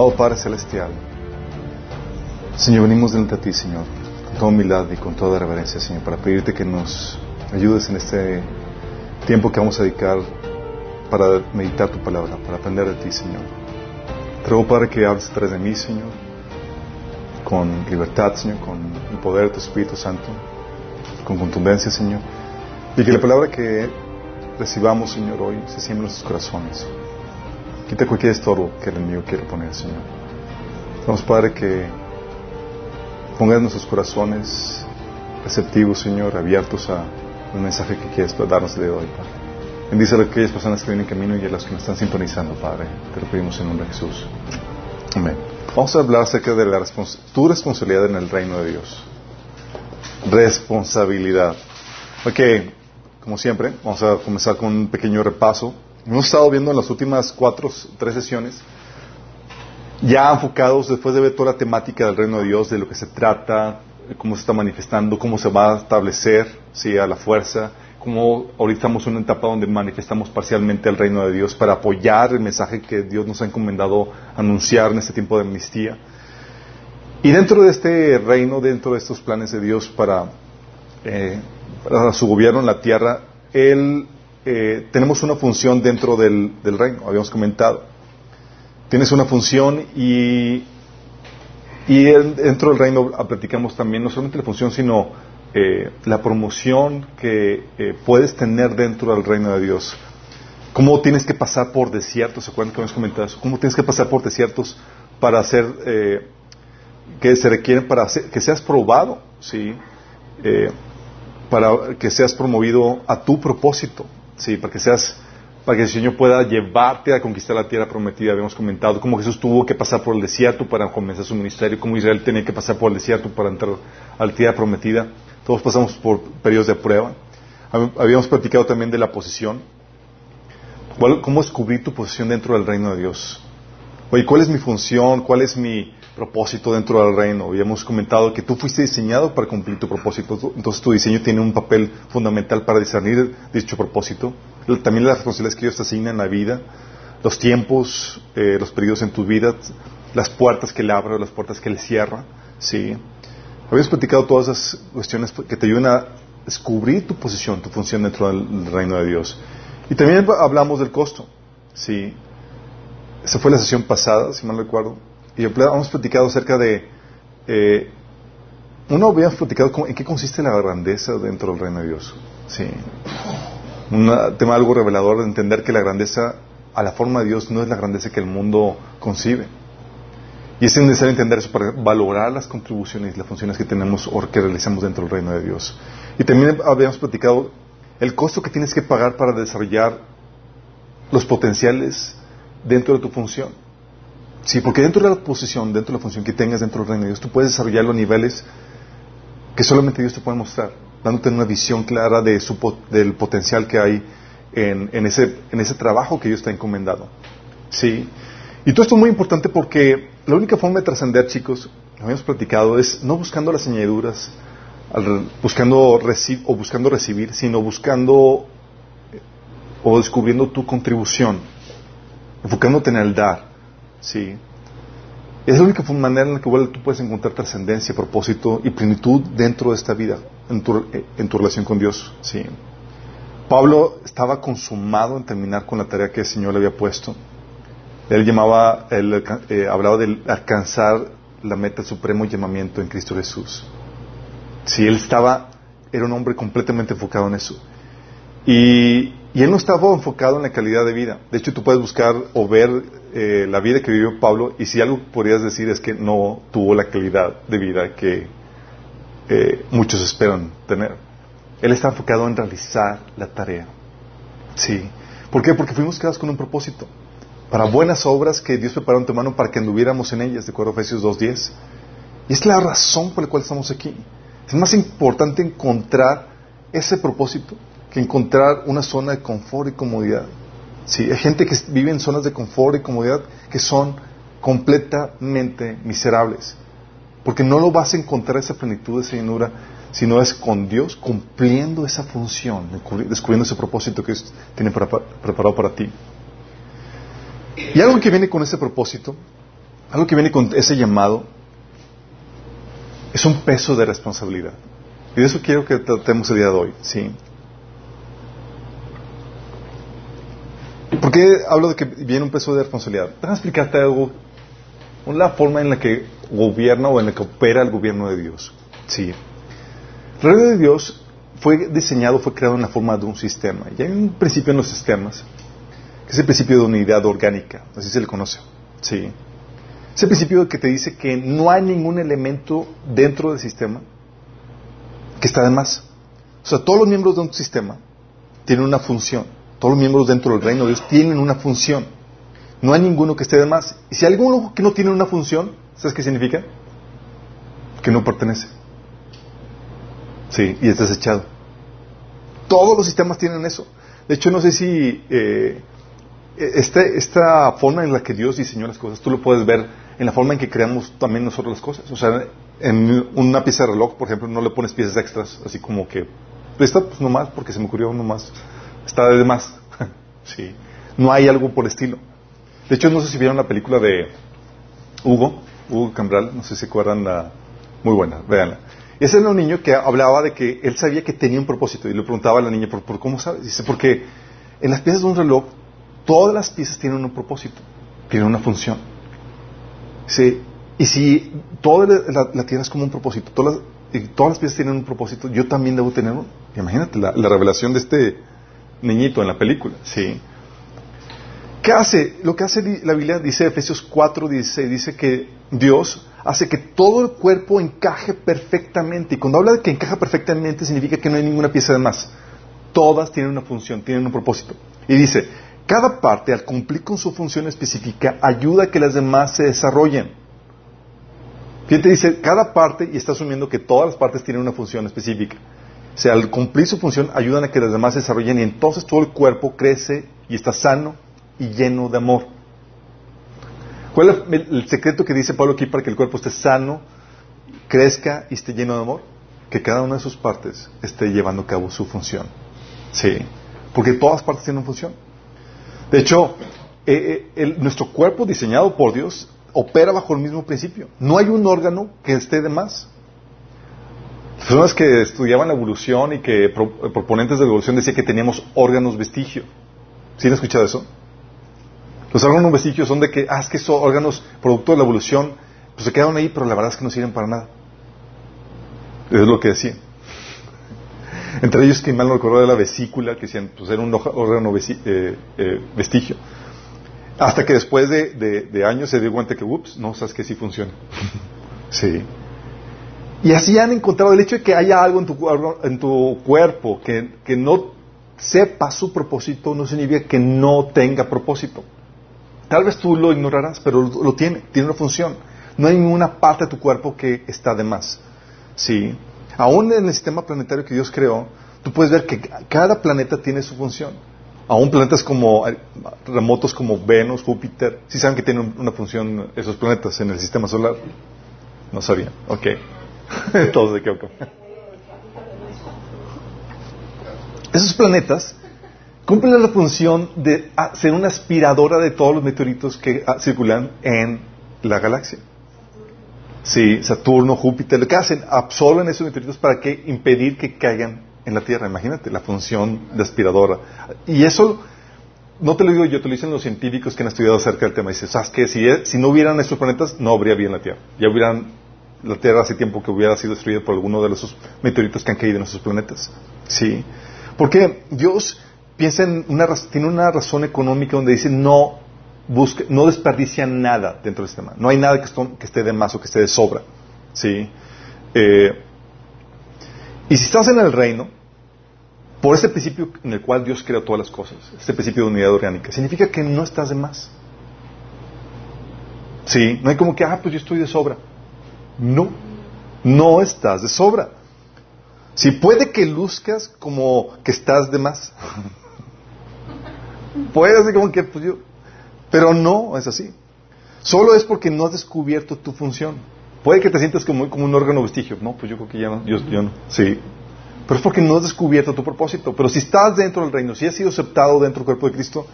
Amado Padre Celestial, Señor, venimos delante de ti, Señor, con toda humildad y con toda reverencia, Señor, para pedirte que nos ayudes en este tiempo que vamos a dedicar para meditar tu palabra, para aprender de ti, Señor. Te ruego, Padre, que hables atrás de mí, Señor, con libertad, Señor, con el poder de tu Espíritu Santo, con contundencia, Señor, y que la palabra que recibamos, Señor, hoy se siembre en nuestros corazones. Quita cualquier estorbo que el enemigo quiera poner, Señor. Vamos, Padre, que pongas nuestros corazones receptivos, Señor, abiertos a un mensaje que quieres darnos de hoy, Padre. Bendice a aquellas personas que vienen en camino y a las que nos están sintonizando, Padre. Te lo pedimos en nombre de Jesús. Amén. Vamos a hablar acerca de la respons tu responsabilidad en el reino de Dios. Responsabilidad. Ok, como siempre, vamos a comenzar con un pequeño repaso. Hemos estado viendo en las últimas cuatro, tres sesiones, ya enfocados después de ver toda la temática del reino de Dios, de lo que se trata, cómo se está manifestando, cómo se va a establecer, sí, a la fuerza, cómo ahorita estamos en una etapa donde manifestamos parcialmente el reino de Dios para apoyar el mensaje que Dios nos ha encomendado anunciar en este tiempo de amnistía. Y dentro de este reino, dentro de estos planes de Dios para, eh, para su gobierno en la tierra, Él, eh, tenemos una función dentro del, reino, habíamos comentado. Tienes una función y, y dentro del reino platicamos también no solamente la función, sino eh, la promoción que eh, puedes tener dentro del reino de Dios. Cómo tienes que pasar por desiertos, ¿se acuerdan que hemos comentado eso? Cómo tienes que pasar por desiertos para hacer, eh, que se requieren para hacer, que seas probado, ¿sí? Eh, para que seas promovido a tu propósito, ¿sí? Para que seas para que el Señor pueda llevarte a conquistar la tierra prometida. Habíamos comentado cómo Jesús tuvo que pasar por el desierto para comenzar su ministerio, cómo Israel tenía que pasar por el desierto para entrar a la tierra prometida. Todos pasamos por periodos de prueba. Habíamos platicado también de la posición. ¿Cómo descubrir tu posición dentro del reino de Dios? Oye, ¿cuál es mi función? ¿Cuál es mi propósito dentro del reino? Habíamos comentado que tú fuiste diseñado para cumplir tu propósito. Entonces tu diseño tiene un papel fundamental para discernir dicho propósito. También las responsabilidades que Dios te asigna en la vida, los tiempos, eh, los periodos en tu vida, las puertas que le abre, las puertas que le cierra. ¿sí? Habíamos platicado todas esas cuestiones que te ayudan a descubrir tu posición, tu función dentro del reino de Dios. Y también hablamos del costo. ¿sí? Esa fue la sesión pasada, si mal recuerdo. Y hemos platicado acerca de... Eh, uno habíamos platicado en qué consiste la grandeza dentro del reino de Dios. Sí. Un tema algo revelador de entender que la grandeza a la forma de Dios no es la grandeza que el mundo concibe. Y es necesario entender eso para valorar las contribuciones y las funciones que tenemos o que realizamos dentro del reino de Dios. Y también habíamos platicado el costo que tienes que pagar para desarrollar los potenciales dentro de tu función. Sí, porque dentro de la posición, dentro de la función que tengas dentro del reino de Dios, tú puedes desarrollar los niveles que solamente Dios te puede mostrar, dándote una visión clara de su, del potencial que hay en, en, ese, en ese trabajo que Dios te ha encomendado. Sí. Y todo esto es muy importante porque la única forma de trascender, chicos, lo habíamos platicado, es no buscando las añadiduras, buscando o buscando recibir, sino buscando o descubriendo tu contribución, enfocándote en el dar. ¿Sí? Es la única manera en la que tú puedes encontrar trascendencia, propósito y plenitud dentro de esta vida, en tu, en tu relación con Dios. ¿sí? Pablo estaba consumado en terminar con la tarea que el Señor le había puesto. Él llamaba, él, eh, hablaba de alcanzar la meta supremo llamamiento en Cristo Jesús. Si él estaba, era un hombre completamente enfocado en eso. Y, y, él no estaba enfocado en la calidad de vida. De hecho, tú puedes buscar o ver eh, la vida que vivió Pablo y si algo podrías decir es que no tuvo la calidad de vida que eh, muchos esperan tener. Él está enfocado en realizar la tarea. Sí. ¿Por qué? Porque fuimos creados con un propósito para buenas obras que Dios preparó en mano para que anduviéramos en ellas, de acuerdo a Efesios 2.10. Y es la razón por la cual estamos aquí. Es más importante encontrar ese propósito que encontrar una zona de confort y comodidad. Sí, hay gente que vive en zonas de confort y comodidad que son completamente miserables. Porque no lo vas a encontrar esa plenitud, esa llenura, sino es con Dios cumpliendo esa función, descubriendo ese propósito que Dios tiene preparado para ti. Y algo que viene con ese propósito algo que viene con ese llamado es un peso de responsabilidad. Y de eso quiero que tratemos el día de hoy, ¿sí? ¿Por qué hablo de que viene un peso de responsabilidad? Déjame explicarte algo, una forma en la que gobierna o en la que opera el gobierno de Dios. Sí. El reino de Dios fue diseñado, fue creado en la forma de un sistema. Y hay un principio en los sistemas, que es el principio de unidad orgánica, así se le conoce. Sí. Ese principio que te dice que no hay ningún elemento dentro del sistema que está de más. O sea, todos los miembros de un sistema tienen una función. Todos los miembros dentro del reino de Dios tienen una función. No hay ninguno que esté de más. Y si hay alguno que no tiene una función, ¿sabes qué significa? Que no pertenece. Sí, y es desechado. Todos los sistemas tienen eso. De hecho, no sé si eh, este, esta forma en la que Dios diseñó las cosas, tú lo puedes ver en la forma en que creamos también nosotros las cosas. O sea, en una pieza de reloj, por ejemplo, no le pones piezas extras, así como que, esta pues nomás, porque se me ocurrió nomás, está de más. sí, no hay algo por estilo. De hecho, no sé si vieron la película de Hugo, Hugo Cambral, no sé si acuerdan, la, muy buena, véanla. Ese era un niño que hablaba de que él sabía que tenía un propósito y le preguntaba a la niña, ¿por, por cómo sabes? Dice, porque en las piezas de un reloj, todas las piezas tienen un propósito, tienen una función. Sí, y si toda la, tierra es como un propósito, todas las, y todas las piezas tienen un propósito, yo también debo tener uno. Imagínate la, revelación de este niñito en la película. Sí. ¿Qué hace? Lo que hace la Biblia dice Efesios 4, dice, dice que Dios hace que todo el cuerpo encaje perfectamente. Y cuando habla de que encaja perfectamente significa que no hay ninguna pieza de más. Todas tienen una función, tienen un propósito. Y dice, cada parte al cumplir con su función específica ayuda a que las demás se desarrollen. Fíjate, dice, cada parte, y está asumiendo que todas las partes tienen una función específica. O sea, al cumplir su función, ayudan a que las demás se desarrollen y entonces todo el cuerpo crece y está sano y lleno de amor. ¿Cuál es el, secreto que dice Pablo aquí para que el cuerpo esté sano, crezca y esté lleno de amor? Que cada una de sus partes esté llevando a cabo su función. Sí, porque todas partes tienen función. De hecho, eh, eh, nuestro cuerpo diseñado por Dios opera bajo el mismo principio. No hay un órgano que esté de más. Personas que estudiaban la evolución y que proponentes de la evolución decían que teníamos órganos vestigio. ¿Sí han escuchado eso? Los órganos vestigios son de que, ah, es que son órganos producto de la evolución, pues se quedaron ahí, pero la verdad es que no sirven para nada. Es lo que decían. Entre ellos, que mal no recuerdo, de la vesícula, que decían, pues era un órgano eh, eh, vestigio. Hasta que después de, años se dio cuenta que, ups, no, sabes que sí funciona. sí. Y así han encontrado el hecho de que haya algo en tu, en tu cuerpo que, que no sepa su propósito, no significa que no tenga propósito. Tal vez tú lo ignorarás, pero lo, tiene, tiene una función. No hay ninguna parte de tu cuerpo que está de más. Sí. Aún en el sistema planetario que Dios creó, tú puedes ver que cada planeta tiene su función aún planetas como eh, remotos como Venus, Júpiter, ¿sí saben que tienen una función esos planetas en el sistema solar? No sabían, ok. Todos de qué Esos planetas cumplen la función de ser una aspiradora de todos los meteoritos que ah, circulan en la galaxia. Sí, Saturno, Júpiter, lo que hacen, absorben esos meteoritos para que impedir que caigan en la Tierra, imagínate, la función de aspiradora. Y eso, no te lo digo yo, te lo dicen los científicos que han estudiado acerca del tema. Dices, ¿sabes qué? Si, si no hubieran estos planetas, no habría vida en la Tierra. Ya hubieran, la Tierra hace tiempo que hubiera sido destruida por alguno de esos meteoritos que han caído en esos planetas. ¿Sí? Porque Dios piensa en una, tiene una razón económica donde dice, no busque, no desperdicia nada dentro del sistema. No hay nada que, que esté de más o que esté de sobra. ¿Sí? Eh, y si estás en el reino, por ese principio en el cual Dios creó todas las cosas, este principio de unidad orgánica, significa que no estás de más. Sí, no hay como que, ah, pues yo estoy de sobra. No, no estás de sobra. Si puede que luzcas como que estás de más. puede ser como que, pues yo. Pero no es así. Solo es porque no has descubierto tu función. Puede que te sientas como, un órgano vestigio. No, pues yo creo que ya no. Yo, no. Sí. Pero es porque no has descubierto tu propósito. Pero si estás dentro del reino, si has sido aceptado dentro del cuerpo de Cristo,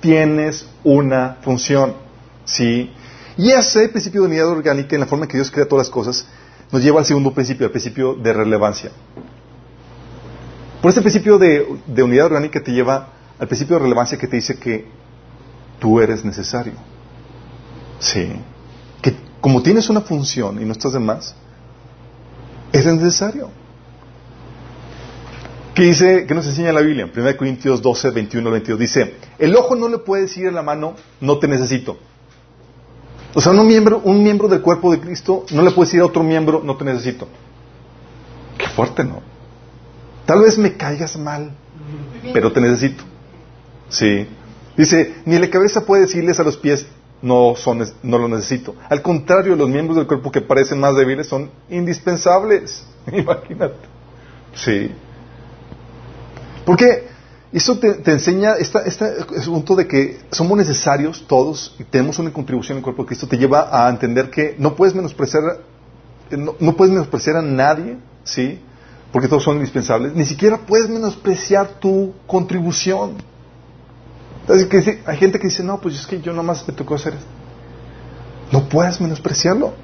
tienes una función. Sí. Y ese principio de unidad orgánica, en la forma en que Dios crea todas las cosas, nos lleva al segundo principio, al principio de relevancia. Por este principio de, unidad orgánica te lleva al principio de relevancia que te dice que tú eres necesario. Sí. Que como tienes una función y no estás de más, eres necesario. ¿Qué dice, qué nos enseña la Biblia? 1 Corintios 12, 21 22. Dice, el ojo no le puede decir a la mano, no te necesito. O sea, un miembro, un miembro del cuerpo de Cristo no le puede decir a otro miembro, no te necesito. Qué fuerte, ¿no? Tal vez me caigas mal, pero te necesito. Sí. Dice, ni la cabeza puede decirles a los pies, no, son, no lo necesito. Al contrario, los miembros del cuerpo que parecen más débiles son indispensables. Imagínate. Sí. Porque eso te, enseña, este asunto de que somos necesarios todos y tenemos una contribución en el cuerpo de Cristo, te lleva a entender que no puedes menospreciar, no, puedes menospreciar a nadie, ¿sí? Porque todos son indispensables. Ni siquiera puedes menospreciar tu contribución. que hay gente que dice, no, pues es que yo nomás me tocó hacer esto. No puedes menospreciarlo.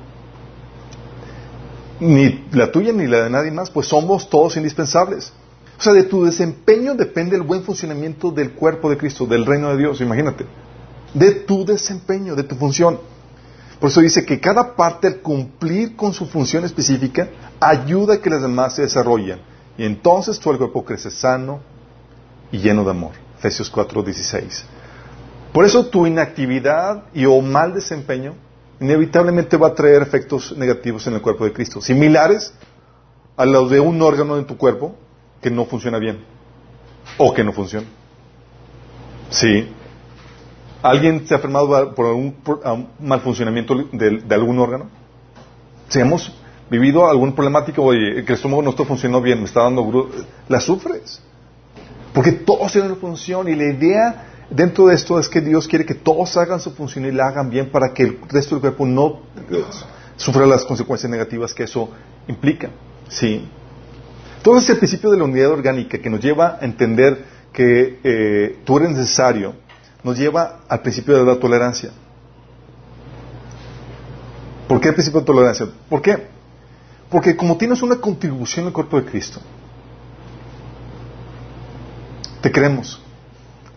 Ni la tuya ni la de nadie más, pues somos todos indispensables. O sea, de tu desempeño depende el buen funcionamiento del cuerpo de Cristo, del reino de Dios, imagínate. De tu desempeño, de tu función. Por eso dice que cada parte al cumplir con su función específica ayuda a que las demás se desarrollen. Y entonces todo el cuerpo crece sano y lleno de amor. Efesios 4:16. Por eso tu inactividad y o mal desempeño inevitablemente va a traer efectos negativos en el cuerpo de Cristo, similares a los de un órgano en tu cuerpo que no funciona bien o que no funciona. Sí. ¿Alguien se ha enfermado por un, mal funcionamiento de, algún órgano? Si hemos vivido algún problemático, oye, que el estómago no está funcionando bien, me está dando... La sufres. Porque todos tienen una función y la idea dentro de esto es que Dios quiere que todos hagan su función y la hagan bien para que el resto del cuerpo no sufra las consecuencias negativas que eso implica. Sí. Todo ese principio de la unidad orgánica que nos lleva a entender que eh, tú eres necesario, nos lleva al principio de la tolerancia. ¿Por qué el principio de tolerancia? ¿Por qué? Porque como tienes una contribución al cuerpo de Cristo, te queremos,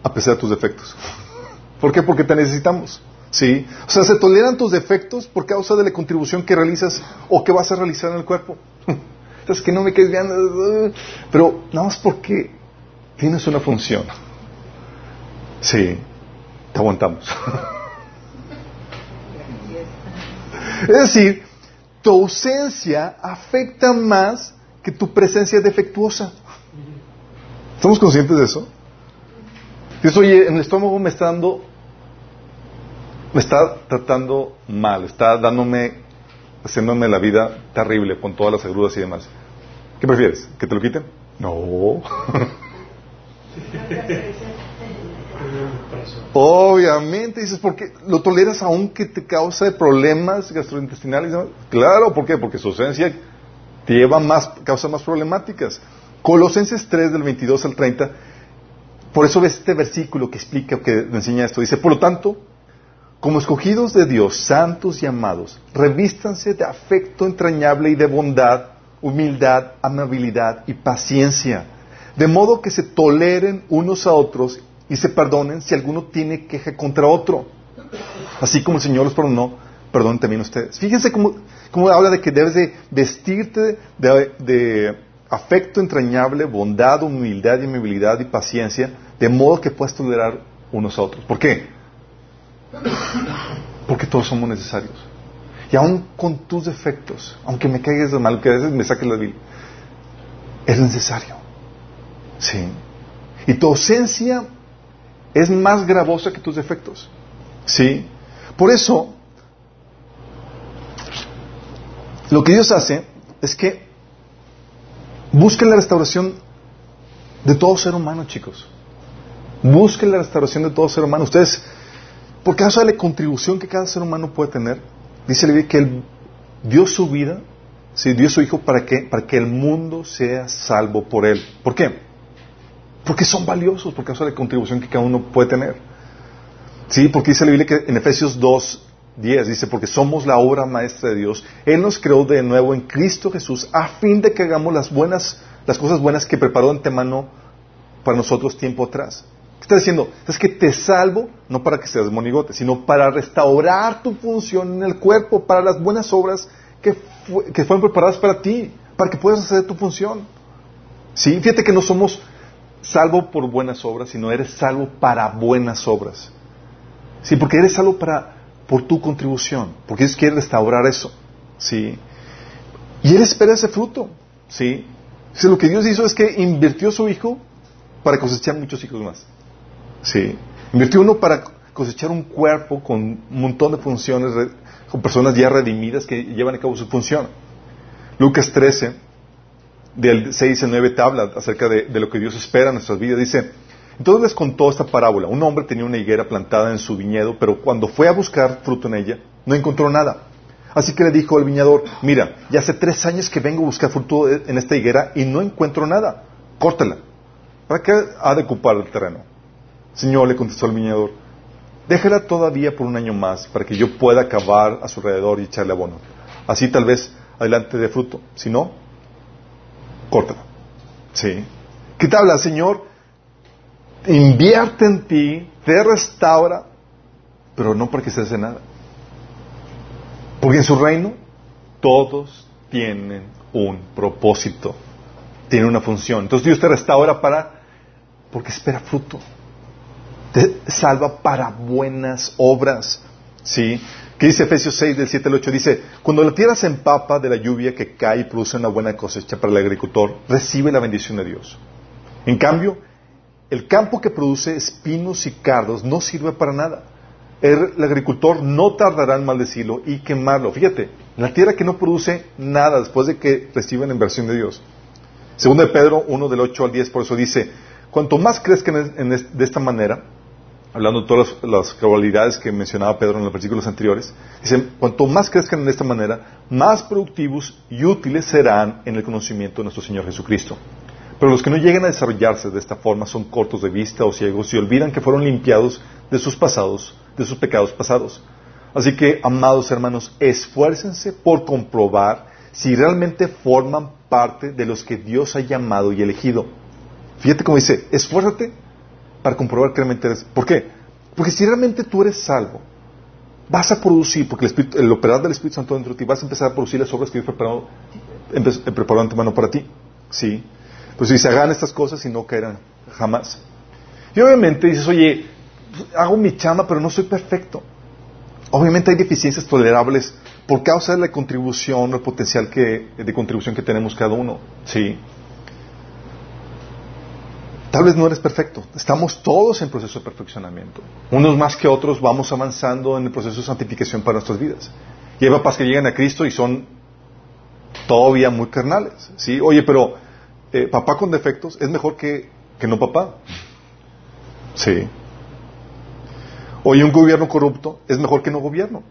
a pesar de tus defectos. ¿Por qué? Porque te necesitamos. ¿Sí? O sea, se toleran tus defectos por causa de la contribución que realizas o que vas a realizar en el cuerpo. Es que no me quedes viendo. Pero nada más porque tienes una función. Sí, te aguantamos. es decir, tu ausencia afecta más que tu presencia defectuosa. ¿Estamos conscientes de eso? Dices, oye, en el estómago me está dando, me está tratando mal, está dándome haciéndome la vida terrible con todas las agruras y demás. ¿Qué prefieres? ¿Que te lo quiten? No. Obviamente, dices, ¿por qué lo toleras aunque te causa problemas gastrointestinales? Claro, ¿por qué? Porque su ausencia te lleva más, causa más problemáticas. Colosenses 3 del 22 al 30, por eso ves este versículo que explica, que enseña esto. Dice, por lo tanto, como escogidos de Dios, santos y amados, revístanse de afecto entrañable y de bondad, humildad, amabilidad y paciencia, de modo que se toleren unos a otros y se perdonen si alguno tiene queja contra otro. Así como el Señor los perdonó, perdonen también ustedes. Fíjense cómo, habla de que debes de vestirte de, de afecto entrañable, bondad, humildad, y amabilidad y paciencia, de modo que puedas tolerar unos a otros. ¿Por qué? Porque todos somos necesarios. Y aún con tus defectos, aunque me caigas de mal, que a veces me saques la vida, es necesario. Sí. Y tu ausencia es más gravosa que tus defectos. Sí. Por eso, lo que Dios hace es que busca la restauración de todo ser humano, chicos. Busca la restauración de todo ser humano. Ustedes por causa de la contribución que cada ser humano puede tener, dice la Biblia que Él dio su vida, sí, dio su Hijo para que, para que el mundo sea salvo por Él. ¿Por qué? Porque son valiosos por causa de la contribución que cada uno puede tener. Sí, porque dice la Biblia que en Efesios 2, 10 dice, porque somos la obra maestra de Dios. Él nos creó de nuevo en Cristo Jesús a fin de que hagamos las buenas, las cosas buenas que preparó de antemano para nosotros tiempo atrás. ¿Qué está diciendo? Es que te salvo no para que seas monigote, sino para restaurar tu función en el cuerpo, para las buenas obras que, que fueron preparadas para ti, para que puedas hacer tu función. Sí, fíjate que no somos salvo por buenas obras, sino eres salvo para buenas obras. Sí, porque eres salvo para por tu contribución, porque Dios quiere restaurar eso, ¿sí? Y Él espera ese fruto, ¿sí? lo que Dios hizo es que invirtió su hijo para cosechar muchos hijos más, ¿sí? Invirtió uno para cosechar un cuerpo con un montón de funciones, con personas ya redimidas que llevan a cabo su función. Lucas 13, del 6 al 9, te habla acerca de, lo que Dios espera en nuestras vidas. Dice, entonces les contó esta parábola. Un hombre tenía una higuera plantada en su viñedo, pero cuando fue a buscar fruto en ella, no encontró nada. Así que le dijo al viñador, mira, ya hace tres años que vengo a buscar fruto en esta higuera y no encuentro nada. Córtala. ¿Para qué ha de ocupar el terreno? Señor, le contestó el viñador, déjala todavía por un año más para que yo pueda acabar a su alrededor y echarle abono. Así tal vez adelante de fruto. Si no, córtala. ¿Sí? ¿Qué te habla, Señor? invierte en ti, te restaura, pero no para que se hace nada. Porque en su reino todos tienen un propósito, tienen una función. Entonces Dios te restaura para, porque espera fruto. Te salva para buenas obras. ¿Sí? ¿Qué dice Efesios 6 del 7 al 8? Dice, cuando la tierra se empapa de la lluvia que cae y produce una buena cosecha para el agricultor, recibe la bendición de Dios. En cambio, el campo que produce espinos y cardos no sirve para nada. El, agricultor no tardará en maldecirlo y quemarlo. Fíjate, la tierra que no produce nada después de que reciben la inversión de Dios. Segundo de Pedro 1 del 8 al 10, por eso dice, cuanto más crezcan de esta manera, hablando de todas las, las que mencionaba Pedro en los versículos anteriores, dice, cuanto más crezcan de esta manera, más productivos y útiles serán en el conocimiento de nuestro Señor Jesucristo. Pero los que no llegan a desarrollarse de esta forma son cortos de vista o ciegos y olvidan que fueron limpiados de sus pasados, de sus pecados pasados. Así que, amados hermanos, esfuércense por comprobar si realmente forman parte de los que Dios ha llamado y elegido. Fíjate cómo dice, esfuérzate para comprobar que realmente eres. ¿Por qué? Porque si realmente tú eres salvo, vas a producir, porque el, el operar del Espíritu Santo dentro de ti, vas a empezar a producir las obras que Dios preparó, preparó antemano para ti. ¿Sí? Pues si se hagan estas cosas y no caerán jamás. Y obviamente dices, oye, hago mi chama, pero no soy perfecto. Obviamente hay deficiencias tolerables por causa de la contribución, el potencial que, de contribución que tenemos cada uno. Sí. Tal vez no eres perfecto. Estamos todos en proceso de perfeccionamiento. Unos más que otros vamos avanzando en el proceso de santificación para nuestras vidas. Y hay papás que llegan a Cristo y son todavía muy carnales. ¿sí? Oye, pero eh, papá con defectos es mejor que, que no papá. Sí. Oye, un gobierno corrupto es mejor que no gobierno.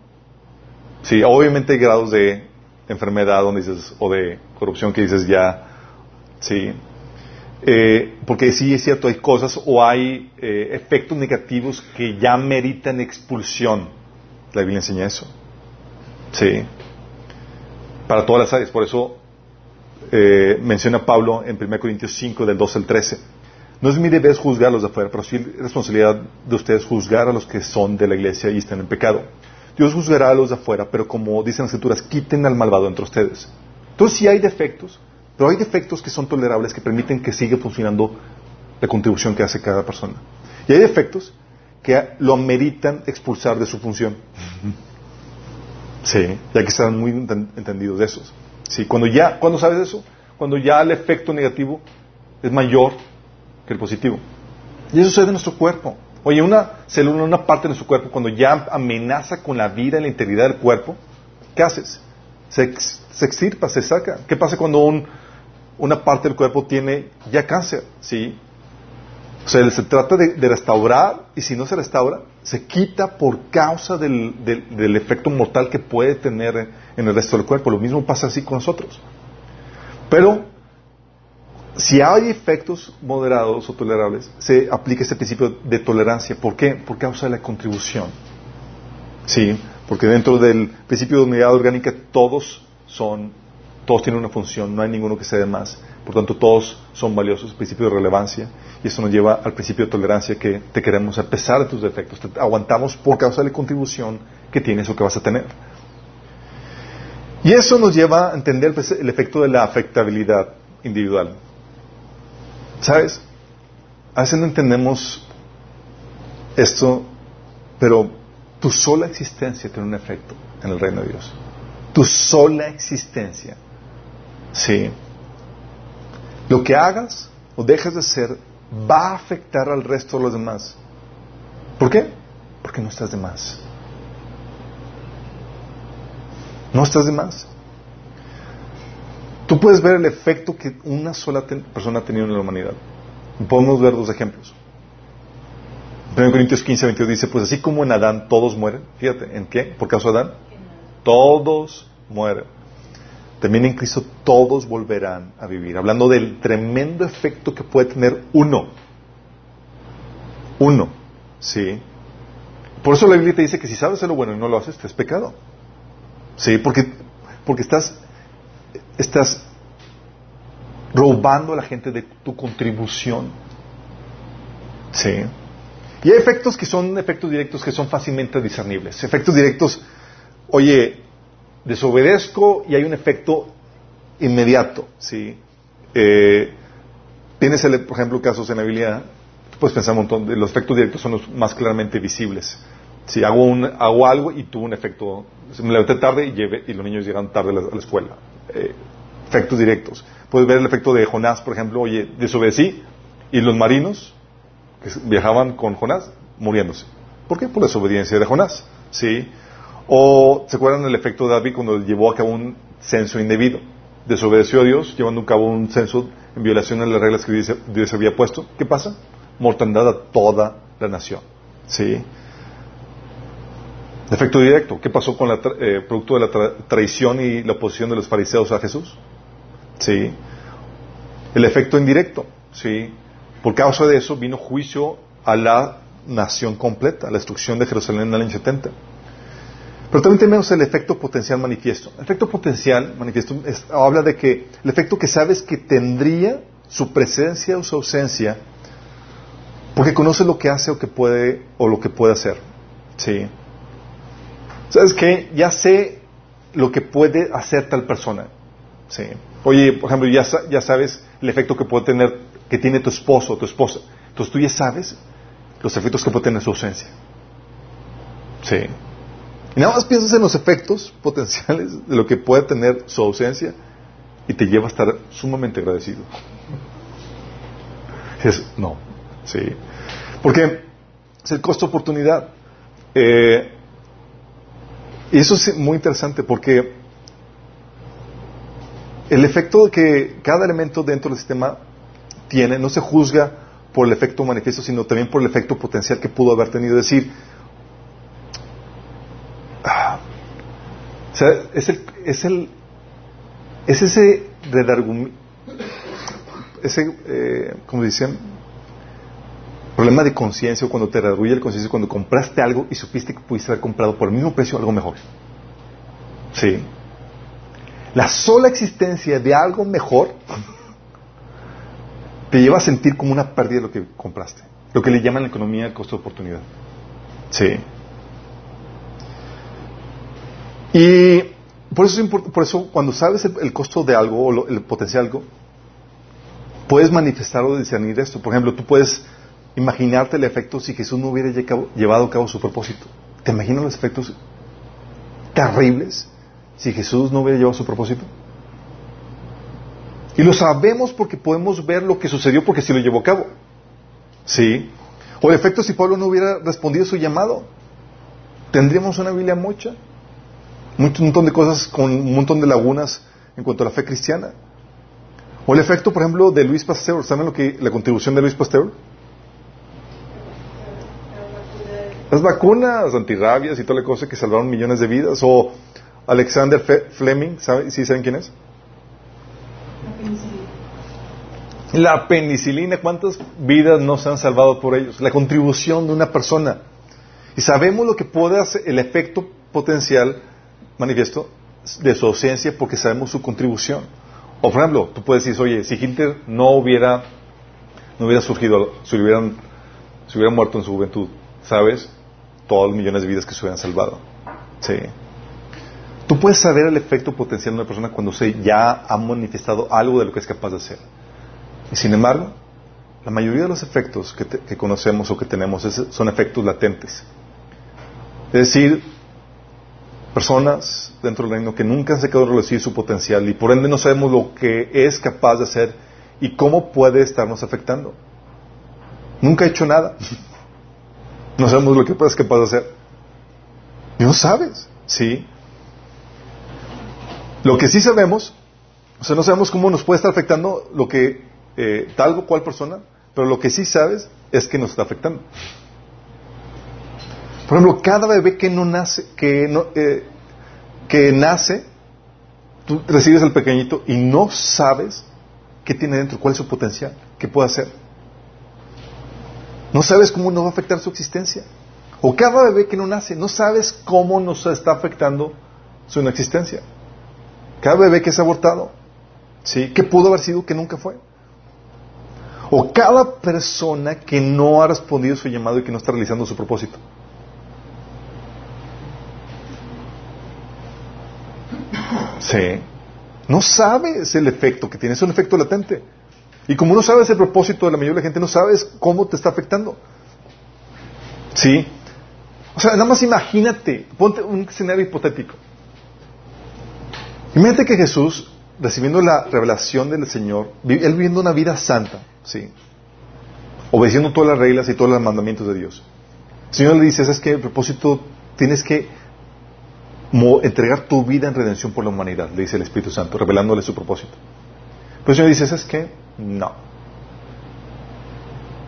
Sí, obviamente hay grados de enfermedad donde dices, o de corrupción que dices ya, sí. Eh, porque sí es cierto, hay cosas o hay eh, efectos negativos que ya meritan expulsión. La Biblia enseña eso. Sí. Para todas las áreas. Por eso eh, menciona Pablo en 1 Corintios 5 del 12 al 13. No es mi deber juzgar a los de afuera, pero sí es responsabilidad de ustedes juzgar a los que son de la iglesia y están en pecado. Dios juzgará a los de afuera, pero como dicen las escrituras, quiten al malvado entre ustedes. Entonces sí hay defectos, pero hay defectos que son tolerables, que permiten que siga funcionando la contribución que hace cada persona. Y hay defectos que lo ameritan expulsar de su función. Sí, ya que están muy entendidos de esos. Sí, cuando ya, cuando sabes eso, cuando ya el efecto negativo es mayor que el positivo. Y eso sucede en nuestro cuerpo. Oye, una célula, una parte de nuestro cuerpo, cuando ya amenaza con la vida y la integridad del cuerpo, ¿qué haces? Se, se extirpa, se saca. ¿Qué pasa cuando un, una parte del cuerpo tiene ya cáncer? ¿Sí? O sea, se trata de, restaurar y si no se restaura, se quita por causa del, del, efecto mortal que puede tener en el resto del cuerpo. Lo mismo pasa así con nosotros. Pero si hay efectos moderados o tolerables, se aplica este principio de tolerancia. ¿Por qué? Por causa de la contribución. ¿Sí? Porque dentro del principio de unidad orgánica todos son, todos tienen una función, no hay ninguno que sea de más. Por tanto, todos son valiosos, principio de relevancia. Y eso nos lleva al principio de tolerancia que te queremos a pesar de tus defectos. Te aguantamos por causa de la contribución que tienes o que vas a tener. Y eso nos lleva a entender el efecto de la afectabilidad individual. ¿Sabes? A veces no entendemos esto, pero tu sola existencia tiene un efecto en el reino de Dios. Tu sola existencia. Sí. Lo que hagas o dejes de hacer va a afectar al resto de los demás. ¿Por qué? Porque no estás de más. No estás de más. Tú puedes ver el efecto que una sola persona ha tenido en la humanidad. Podemos ver dos ejemplos. 1 Corintios 15, 22 dice, pues así como en Adán todos mueren, fíjate, ¿en qué? ¿Por causa de Adán? Todos mueren. También en Cristo todos volverán a vivir. Hablando del tremendo efecto que puede tener uno. Uno. ¿Sí? Por eso la Biblia te dice que si sabes hacer lo bueno y no lo haces, te es pecado. ¿Sí? Porque, porque estás, estás robando a la gente de tu contribución. ¿Sí? Y hay efectos que son efectos directos que son fácilmente discernibles. Efectos directos, oye, desobedezco y hay un efecto inmediato, ¿sí? Eh, tienes, el, por ejemplo, casos en la Biblia, puedes pensar un montón, los efectos directos son los más claramente visibles. Si hago, hago algo y tuvo un efecto, me levanté tarde y, lleve, y los niños llegan tarde a la, escuela. Eh, efectos directos. Puedes ver el efecto de Jonás, por ejemplo, oye, desobedecí y los marinos que viajaban con Jonás muriéndose. ¿Por qué? Por la desobediencia de Jonás. ¿Sí? O, ¿se acuerdan del efecto de David cuando llevó a cabo un censo indebido? Desobedeció a Dios llevando a cabo un censo en violación de las reglas que Dios, había puesto. ¿Qué pasa? Mortandad a toda la nación. ¿Sí? Efecto directo. ¿Qué pasó con el eh, producto de la traición y la oposición de los fariseos a Jesús? ¿Sí? El efecto indirecto. ¿Sí? Por causa de eso vino juicio a la nación completa, la destrucción de Jerusalén en el año 70. Pero también tenemos el efecto potencial manifiesto. El efecto potencial manifiesto habla de que el efecto que sabes que tendría su presencia o su ausencia porque conoce lo que hace o que puede o lo que puede hacer. Sí. ¿Sabes qué? Ya sé lo que puede hacer tal persona. Sí. Oye, por ejemplo, ya sabes el efecto que puede tener, que tiene tu esposo o tu esposa. Entonces tú ya sabes los efectos que puede tener su ausencia. Sí. Y nada más piensas en los efectos potenciales de lo que puede tener su ausencia y te lleva a estar sumamente agradecido. No, sí. Porque es el costo oportunidad. Eh, y eso es muy interesante porque el efecto que cada elemento dentro del sistema tiene no se juzga por el efecto manifiesto, sino también por el efecto potencial que pudo haber tenido. Es decir, sea, es el, es el, es ese redargumento, ese, eh, como dicen, problema de conciencia, cuando te redarguye la conciencia, cuando compraste algo y supiste que pudiste haber comprado por el mismo precio algo mejor. Sí. La sola existencia de algo mejor te lleva a sentir como una pérdida de lo que compraste. Lo que le llaman la economía el costo de oportunidad. Sí. Y por eso, por eso cuando sabes el, costo de algo o el potencial de algo, puedes manifestar o discernir esto. Por ejemplo, tú puedes imaginarte el efecto si Jesús no hubiera llevado a cabo su propósito. ¿Te imaginas los efectos terribles si Jesús no hubiera llevado su propósito? Y lo sabemos porque podemos ver lo que sucedió porque sí lo llevó a cabo. ¿Sí? O el efecto si Pablo no hubiera respondido su llamado. ¿Tendríamos una Biblia mocha? un montón de cosas con un montón de lagunas en cuanto a la fe cristiana. O el efecto, por ejemplo, de Luis Pasteur. ¿Saben lo que la contribución de Luis Pasteur? Las vacunas antirrabias y toda la cosa que salvaron millones de vidas. O Alexander Fleming, ¿saben, ¿sí saben quién es? La penicilina. ¿cuántas vidas no se han salvado por ellos? La contribución de una persona. Y sabemos lo que puede hacer, el efecto potencial manifiesto de su ausencia porque sabemos su contribución. O por ejemplo, tú puedes decir, oye, si Hitler no hubiera, no hubiera surgido, si hubieran, si hubiera muerto en su juventud, ¿sabes? Todos los millones de vidas que se hubieran salvado. Sí. Tú puedes saber el efecto potencial de una persona cuando se ya ha manifestado algo de lo que es capaz de hacer. Y sin embargo, la mayoría de los efectos que, conocemos o que tenemos son efectos latentes. Es decir, personas dentro del reino que nunca han sacado a relucir su potencial y por ende no sabemos lo que es capaz de hacer y cómo puede estarnos afectando. Nunca ha hecho nada. No sabemos lo que es capaz de hacer. Y no sabes, ¿sí? Lo que sí sabemos, o sea, no sabemos cómo nos puede estar afectando lo que eh, tal o cual persona, pero lo que sí sabes es que nos está afectando. Por ejemplo, cada bebé que no nace, que, no, eh, que nace, tú recibes al pequeñito y no sabes qué tiene dentro, cuál es su potencial, qué puede hacer. No sabes cómo nos va a afectar su existencia. O cada bebé que no nace, no sabes cómo nos está afectando su existencia. Cada bebé que es abortado, ¿sí? ¿Qué pudo haber sido que nunca fue? O cada persona que no ha respondido su llamado y que no está realizando su propósito. Sí. No sabes el efecto que tiene, es un efecto latente. Y como no sabes el propósito de la mayoría de la gente, no sabes cómo te está afectando. ¿Sí? O sea, nada más imagínate, ponte un escenario hipotético. Imagínate que Jesús, recibiendo la revelación del Señor, él viviendo una vida santa, ¿sí? Obedeciendo todas las reglas y todos los mandamientos de Dios. El Señor le dice, es que el propósito tienes que entregar tu vida en redención por la humanidad, le dice el Espíritu Santo, revelándole su propósito. Pero el Señor dice, ¿sabes qué? No.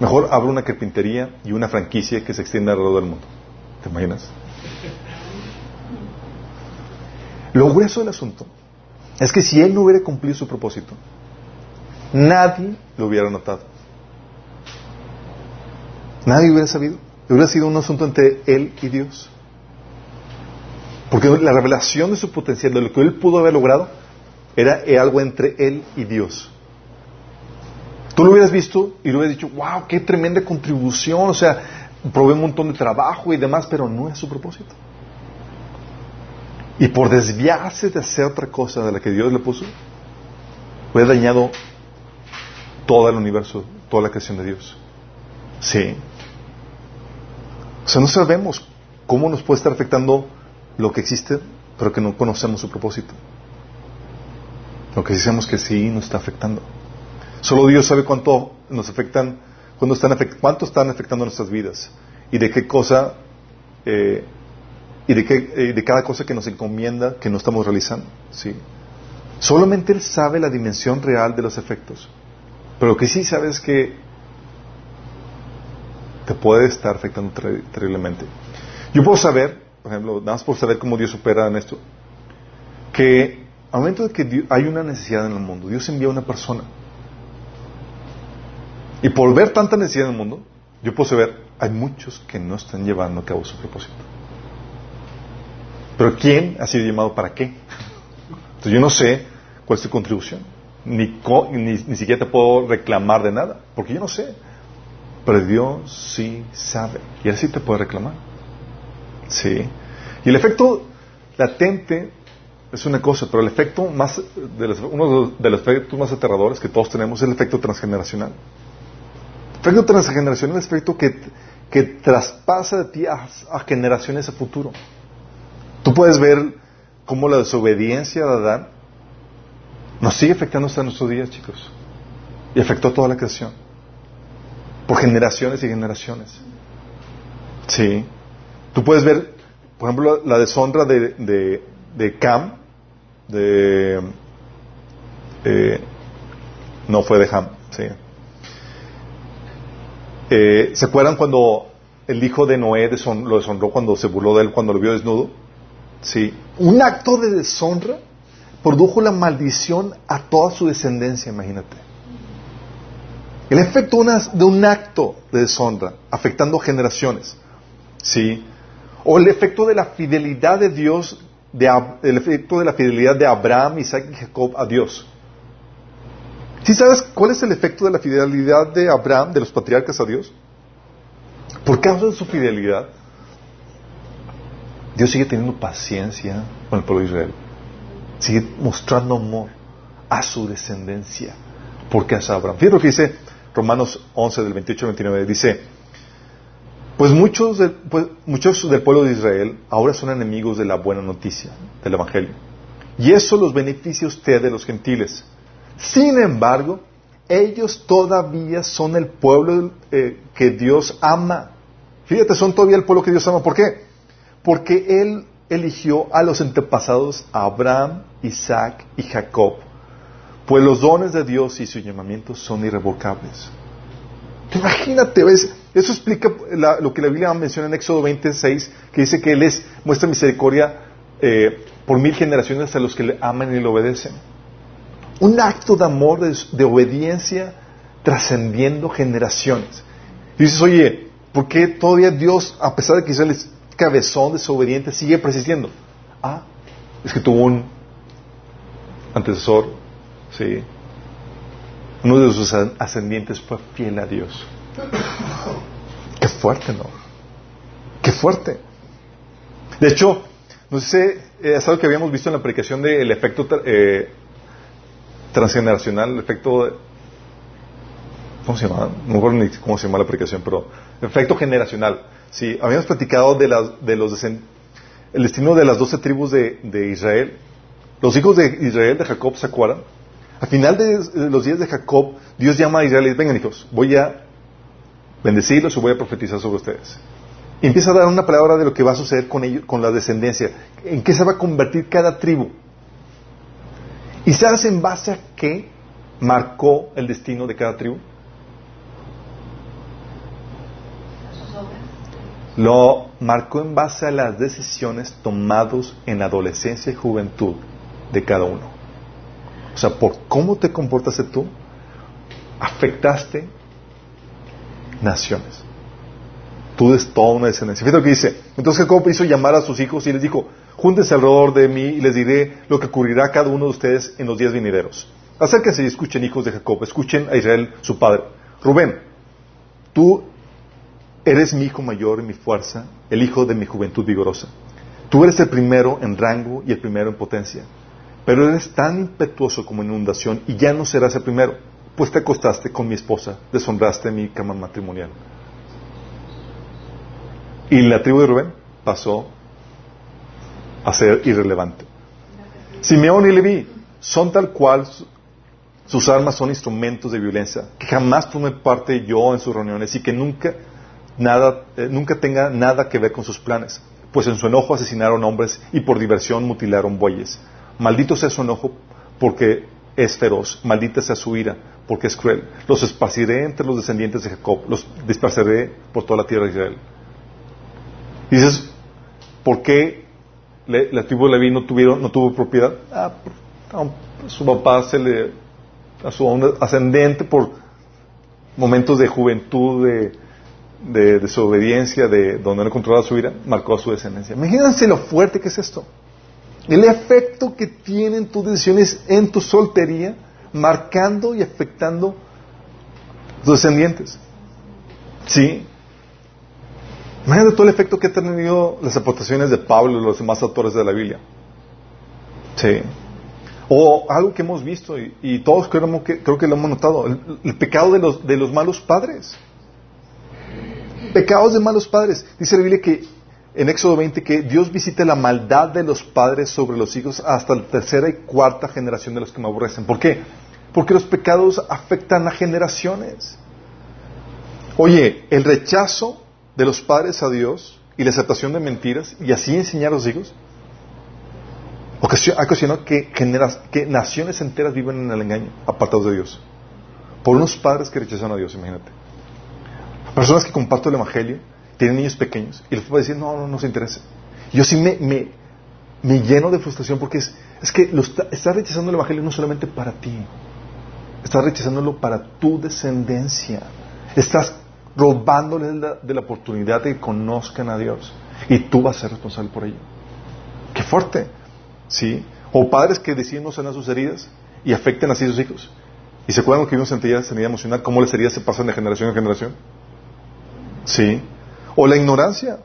Mejor abro una carpintería y una franquicia que se extienda alrededor del mundo. ¿Te imaginas? Lo grueso del asunto es que si él no hubiera cumplido su propósito, nadie lo hubiera notado. Nadie hubiera sabido. Hubiera sido un asunto entre él y Dios. Porque la revelación de su potencial, de lo que él pudo haber logrado, era algo entre él y Dios. Tú lo hubieras visto y lo hubieras dicho, wow, qué tremenda contribución, o sea, probé un montón de trabajo y demás, pero no es su propósito. Y por desviarse de hacer otra cosa de la que Dios le puso, fue dañado todo el universo, toda la creación de Dios. Sí. O sea, no sabemos cómo nos puede estar afectando lo que existe, pero que no conocemos su propósito. Lo que decimos que sí nos está afectando. Solo Dios sabe cuánto nos afectan, cuánto están, cuánto están afectando nuestras vidas y de qué cosa, eh, y eh, de cada cosa que nos encomienda que no estamos realizando. ¿sí? Solamente Él sabe la dimensión real de los efectos. Pero lo que sí sabe es que te puede estar afectando terriblemente. Yo puedo saber por ejemplo, nada más por saber cómo Dios opera en esto, que al momento de que hay una necesidad en el mundo, Dios envía a una persona. Y por ver tanta necesidad en el mundo, yo puedo saber, hay muchos que no están llevando a cabo su propósito. Pero ¿quién ha sido llamado para qué? Entonces yo no sé cuál es tu contribución. Ni, ni, ni siquiera te puedo reclamar de nada, porque yo no sé. Pero Dios sí sabe. Y así te puede reclamar. Sí. Y el efecto latente es una cosa, pero el efecto más, de los, uno de los efectos más aterradores que todos tenemos es el efecto transgeneracional. El efecto transgeneracional es el efecto que, que traspasa de ti a, generaciones a futuro. Tú puedes ver cómo la desobediencia de Adán nos sigue afectando hasta nuestros días, chicos. Y afectó a toda la creación. Por generaciones y generaciones. Sí. Tú puedes ver, por ejemplo, la deshonra de, de, de Cam, de... Eh, no fue de Ham, sí. Eh, ¿Se acuerdan cuando el hijo de Noé lo deshonró cuando se burló de él cuando lo vio desnudo? Sí. Un acto de deshonra produjo la maldición a toda su descendencia, imagínate. El efecto de un acto de deshonra afectando generaciones. Sí. O el efecto de la fidelidad de Dios, de, el efecto de la fidelidad de Abraham, Isaac y Jacob a Dios. ¿Sí sabes cuál es el efecto de la fidelidad de Abraham, de los patriarcas a Dios? Por causa de su fidelidad, Dios sigue teniendo paciencia con el pueblo de Israel. Sigue mostrando amor a su descendencia. Porque es Abraham. Fíjate lo que dice Romanos 11, del 28 al 29. Dice, pues muchos, del, pues muchos del pueblo de Israel ahora son enemigos de la buena noticia, del Evangelio. Y eso los beneficia usted de los gentiles. Sin embargo, ellos todavía son el pueblo eh, que Dios ama. Fíjate, son todavía el pueblo que Dios ama. ¿Por qué? Porque Él eligió a los antepasados Abraham, Isaac y Jacob. Pues los dones de Dios y su llamamiento son irrevocables. Imagínate, ¿ves? Eso explica lo que la Biblia menciona en Éxodo 26, que dice que Él es, muestra misericordia eh, por mil generaciones a los que le aman y le obedecen. Un acto de amor, de, obediencia, trascendiendo generaciones. Y dices, oye, ¿por qué todavía Dios, a pesar de que Israel cabezón, desobediente, sigue persistiendo? Ah, es que tuvo un antecesor, sí. Uno de sus ascendientes fue fiel a Dios. Qué fuerte, ¿no? Qué fuerte. De hecho, no sé, eh, es algo que habíamos visto en la predicación del efecto eh, transgeneracional, el efecto... ¿Cómo se llama? No recuerdo ni cómo se llama la aplicación, pero efecto generacional. Sí, habíamos platicado de, de los el destino de las doce tribus de, Israel. Los hijos de Israel, de Jacob, ¿se acuerdan? Al final de los días de Jacob, Dios llama a Israel y dice, vengan hijos, voy a bendecirlos y voy a profetizar sobre ustedes. Y empieza a dar una palabra de lo que va a suceder con ellos, con la descendencia, en qué se va a convertir cada tribu. ¿Y sabes en base a qué marcó el destino de cada tribu? Lo marcó en base a las decisiones tomadas en adolescencia y juventud de cada uno. O sea, por cómo te comportaste tú, afectaste naciones. Tú eres toda una descendencia. Fíjate lo que dice. Entonces Jacob hizo llamar a sus hijos y les dijo, júntense alrededor de mí y les diré lo que ocurrirá a cada uno de ustedes en los días venideros. Acérquense y escuchen, hijos de Jacob, escuchen a Israel, su padre. Rubén, tú eres mi hijo mayor en mi fuerza, el hijo de mi juventud vigorosa. Tú eres el primero en rango y el primero en potencia. Pero eres tan impetuoso como inundación y ya no serás el primero, pues te acostaste con mi esposa, deshonraste mi cama matrimonial. Y la tribu de Rubén pasó a ser irrelevante. Simeón y Leví son tal cual, sus armas son instrumentos de violencia, que jamás tome parte yo en sus reuniones y que nunca, nada, eh, nunca tenga nada que ver con sus planes, pues en su enojo asesinaron hombres y por diversión mutilaron bueyes. Maldito sea su enojo porque es feroz, maldita sea su ira porque es cruel. Los esparciré entre los descendientes de Jacob, los dispersaré por toda la tierra de Israel. dices, ¿por qué la tribu de Leví no, tuvieron, no tuvo propiedad. Ah, a su papá se le, a su ascendente por momentos de juventud, de, de desobediencia, de donde no controlaba su ira, marcó a su descendencia. Imagínense lo fuerte que es esto. El efecto que tienen tus decisiones en tu soltería, marcando y afectando tus descendientes. ¿Sí? Imagínate todo el efecto que han tenido las aportaciones de Pablo y los demás autores de la Biblia. Sí. O algo que hemos visto y, todos creo que, creo que lo hemos notado, el, pecado de los, de los malos padres. Pecados de malos padres. Dice la Biblia que en Éxodo 20 que Dios visita la maldad de los padres sobre los hijos hasta la tercera y cuarta generación de los que me aborrecen. ¿Por qué? Porque los pecados afectan a generaciones. Oye, el rechazo de los padres a Dios y la aceptación de mentiras y así enseñar a los hijos, ha ocasionado que, que naciones enteras viven en el engaño, apartados de Dios. Por unos padres que rechazan a Dios, imagínate. Personas que comparten el Evangelio, tienen niños pequeños, y los papás dicen, no, no, no se interesa. Yo sí me, me, me lleno de frustración porque es, es que lo estás rechazando el Evangelio no solamente para ti, estás rechazándolo para tu descendencia. Estás robándoles de la, oportunidad de que conozcan a Dios. Y tú vas a ser responsable por ello. ¡Qué fuerte! ¿Sí? O padres que deciden no sanar sus heridas y afecten así a sus hijos. ¿Y se acuerdan que vimos en sanidad emocional? ¿Cómo las heridas se pasan de generación en generación? ¿Sí? O la ignorancia.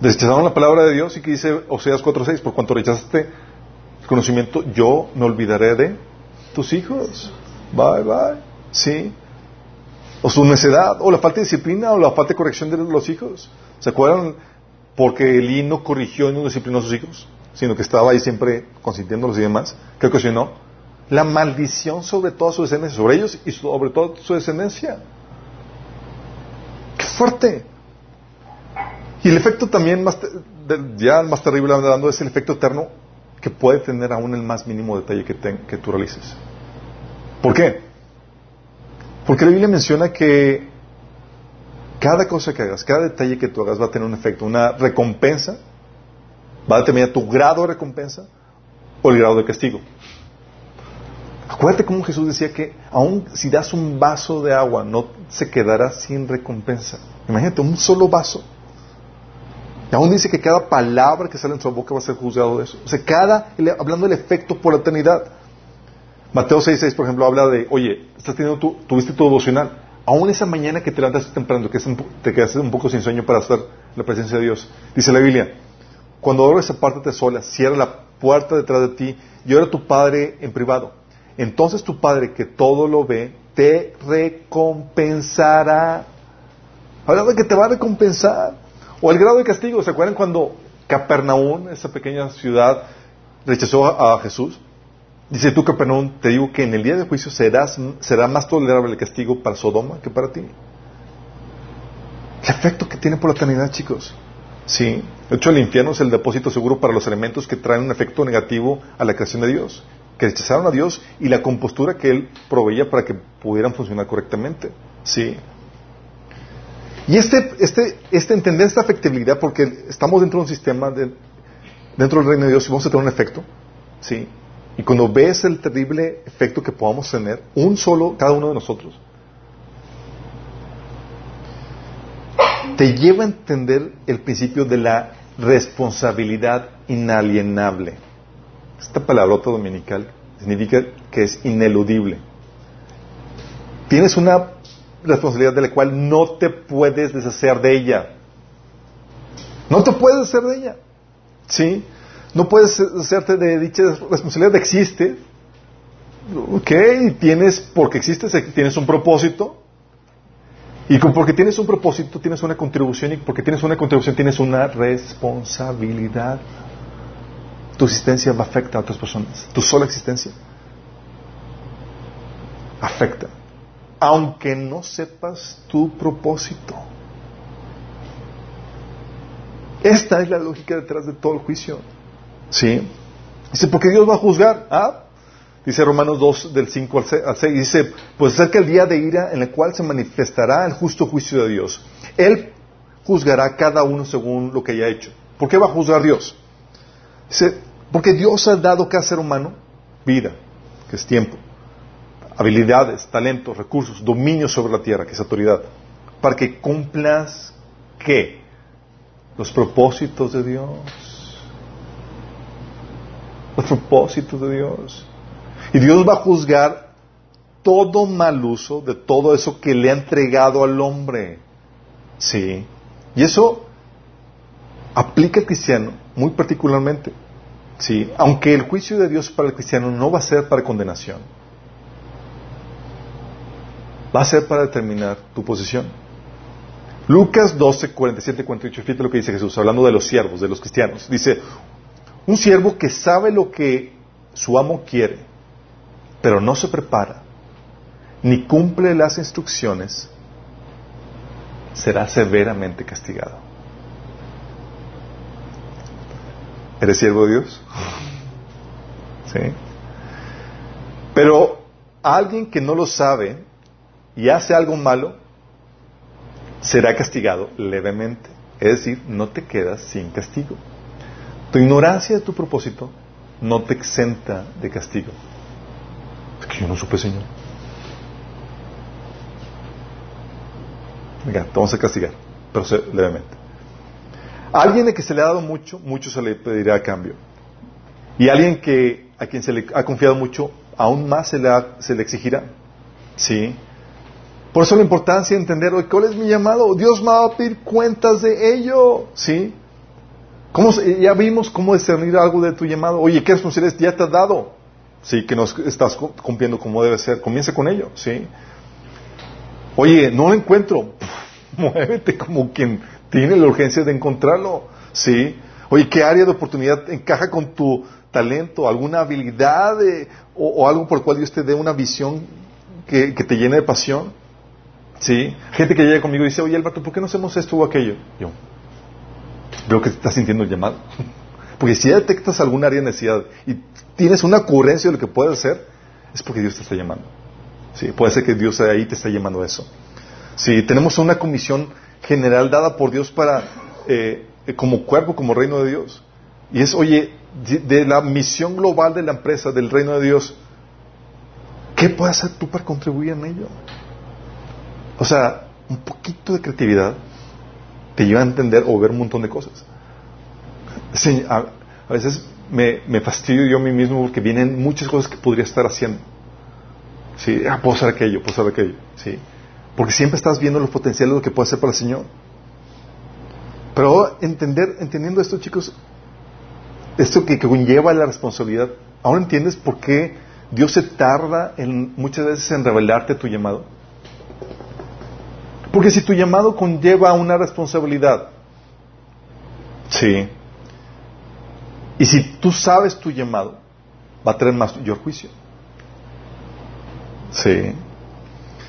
Rechazaron la palabra de Dios y que dice Oseas 4.6, por cuanto rechazaste el conocimiento, yo me olvidaré de tus hijos. Bye, bye. ¿Sí? O su necedad, o la falta de disciplina, o la falta de corrección de los hijos. ¿Se acuerdan? Porque Elí no corrigió y no disciplinó a sus hijos, sino que estaba ahí siempre consintiéndolos y demás. ¿Qué ocasionó? La maldición sobre toda su descendencia, sobre ellos y sobre toda su descendencia. ¡Qué fuerte! Y el efecto también más, ya más terrible hablando es el efecto eterno que puede tener aún el más mínimo detalle que, que tú realices. ¿Por qué? Porque la Biblia menciona que cada cosa que hagas, cada detalle que tú hagas va a tener un efecto, una recompensa, va a determinar tu grado de recompensa o el grado de castigo. Acuérdate cómo Jesús decía que aun si das un vaso de agua no se quedará sin recompensa. Imagínate, un solo vaso. Y aún dice que cada palabra que sale en su boca va a ser juzgado de eso. O sea, cada, hablando del efecto por la eternidad. Mateo 6.6, por ejemplo, habla de, oye, estás teniendo tu, tuviste tu devocional. Aún esa mañana que te levantas temprano, que te quedas un poco sin sueño para hacer la presencia de Dios. Dice la Biblia, cuando ores apártate sola, cierra la puerta detrás de ti y ora a tu Padre en privado. Entonces tu Padre, que todo lo ve, te recompensará. Hablando de que te va a recompensar. O el grado de castigo. ¿Se acuerdan cuando Capernaum, esa pequeña ciudad, rechazó a, Jesús? Dice tú, Capernaum, te digo que en el día de juicio serás, será más tolerable el castigo para Sodoma que para ti. El efecto que tiene por la eternidad, chicos. Sí. De hecho, el infierno es el depósito seguro para los elementos que traen un efecto negativo a la creación de Dios, que rechazaron a Dios y la compostura que Él proveía para que pudieran funcionar correctamente. Sí. Y este, este, este entender esta afectibilidad, porque estamos dentro de un sistema, dentro del reino de Dios y vamos a tener un efecto, ¿sí? Y cuando ves el terrible efecto que podamos tener, un solo, cada uno de nosotros, te lleva a entender el principio de la responsabilidad inalienable. Esta palabrota dominical significa que es ineludible. Tienes una responsabilidad de la cual no te puedes deshacer de ella. No te puedes deshacer de ella. ¿Sí? No puedes deshacerte de dicha responsabilidad. Existe. Ok, tienes, porque existe, tienes un propósito. Y porque tienes un propósito, tienes una contribución. Y porque tienes una contribución, tienes una responsabilidad. Tu existencia va a a otras personas. Tu sola existencia afecta aunque no sepas tu propósito. Esta es la lógica detrás de todo el juicio. ¿Sí? Dice, porque Dios va a juzgar. ¿Ah? Dice Romanos 2, del 5 al 6. Dice, pues acerca el día de ira en el cual se manifestará el justo juicio de Dios. Él juzgará a cada uno según lo que haya hecho. ¿Por qué va a juzgar Dios? Porque Dios ha dado a cada ser humano vida, que es tiempo habilidades, talentos, recursos, dominio sobre la tierra, que es autoridad, para que cumplas qué? Los propósitos de Dios. Los propósitos de Dios. Y Dios va a juzgar todo mal uso de todo eso que le ha entregado al hombre. Sí. Y eso aplica al cristiano muy particularmente. Sí. Aunque el juicio de Dios para el cristiano no va a ser para condenación va a ser para determinar tu posición. Lucas 12, 47, 48, fíjate lo que dice Jesús, hablando de los siervos, de los cristianos. Dice, un siervo que sabe lo que su amo quiere, pero no se prepara, ni cumple las instrucciones, será severamente castigado. ¿Eres siervo de Dios? ¿Sí? Pero alguien que no lo sabe, y hace algo malo, será castigado levemente. Es decir, no te quedas sin castigo. Tu ignorancia de tu propósito no te exenta de castigo. Es que yo no supe, Señor. Venga, te vamos a castigar, pero levemente. A alguien de que se le ha dado mucho, mucho se le pedirá a cambio. Y a alguien a quien se le ha confiado mucho, aún más se le, se le exigirá. ¿Sí? Por eso la importancia de entender, ¿cuál es mi llamado? Dios me va a pedir cuentas de ello. ¿Sí? ¿Cómo, ya vimos cómo discernir algo de tu llamado. Oye, ¿qué responsabilidades ya te has dado? Sí, que no estás cumpliendo como debe ser. Comienza con ello. ¿Sí? Oye, no lo encuentro. muévete como quien tiene la urgencia de encontrarlo. ¿Sí? Oye, ¿qué área de oportunidad encaja con tu talento? ¿Alguna habilidad o, algo por el cual Dios te dé una visión que, te llene de pasión? ¿Sí? Gente que llega conmigo y dice, oye, Alberto, ¿por qué no hacemos esto o aquello? Yo, veo que te estás sintiendo el llamado. Porque si ya detectas algún área de necesidad y tienes una ocurrencia de lo que puedes hacer, es porque Dios te está llamando. Sí, puede ser que Dios ahí te está llamando a eso. Sí, tenemos una comisión general dada por Dios para, eh, como cuerpo, como reino de Dios. Y es, oye, de la misión global de la empresa, del reino de Dios, ¿qué puedes hacer tú para contribuir en ello? O sea, un poquito de creatividad te lleva a entender o ver un montón de cosas. a, veces me, me, fastidio yo a mí mismo porque vienen muchas cosas que podría estar haciendo. Sí, ah, puedo hacer aquello, puedo hacer aquello. Sí. Porque siempre estás viendo los potenciales de lo que puede hacer para el Señor. Pero entender, entendiendo esto, chicos, esto que, conlleva la responsabilidad, ¿ahora entiendes por qué Dios se tarda en, muchas veces en revelarte tu llamado? Porque si tu llamado conlleva una responsabilidad, sí, y si tú sabes tu llamado, va a tener mayor juicio. Sí.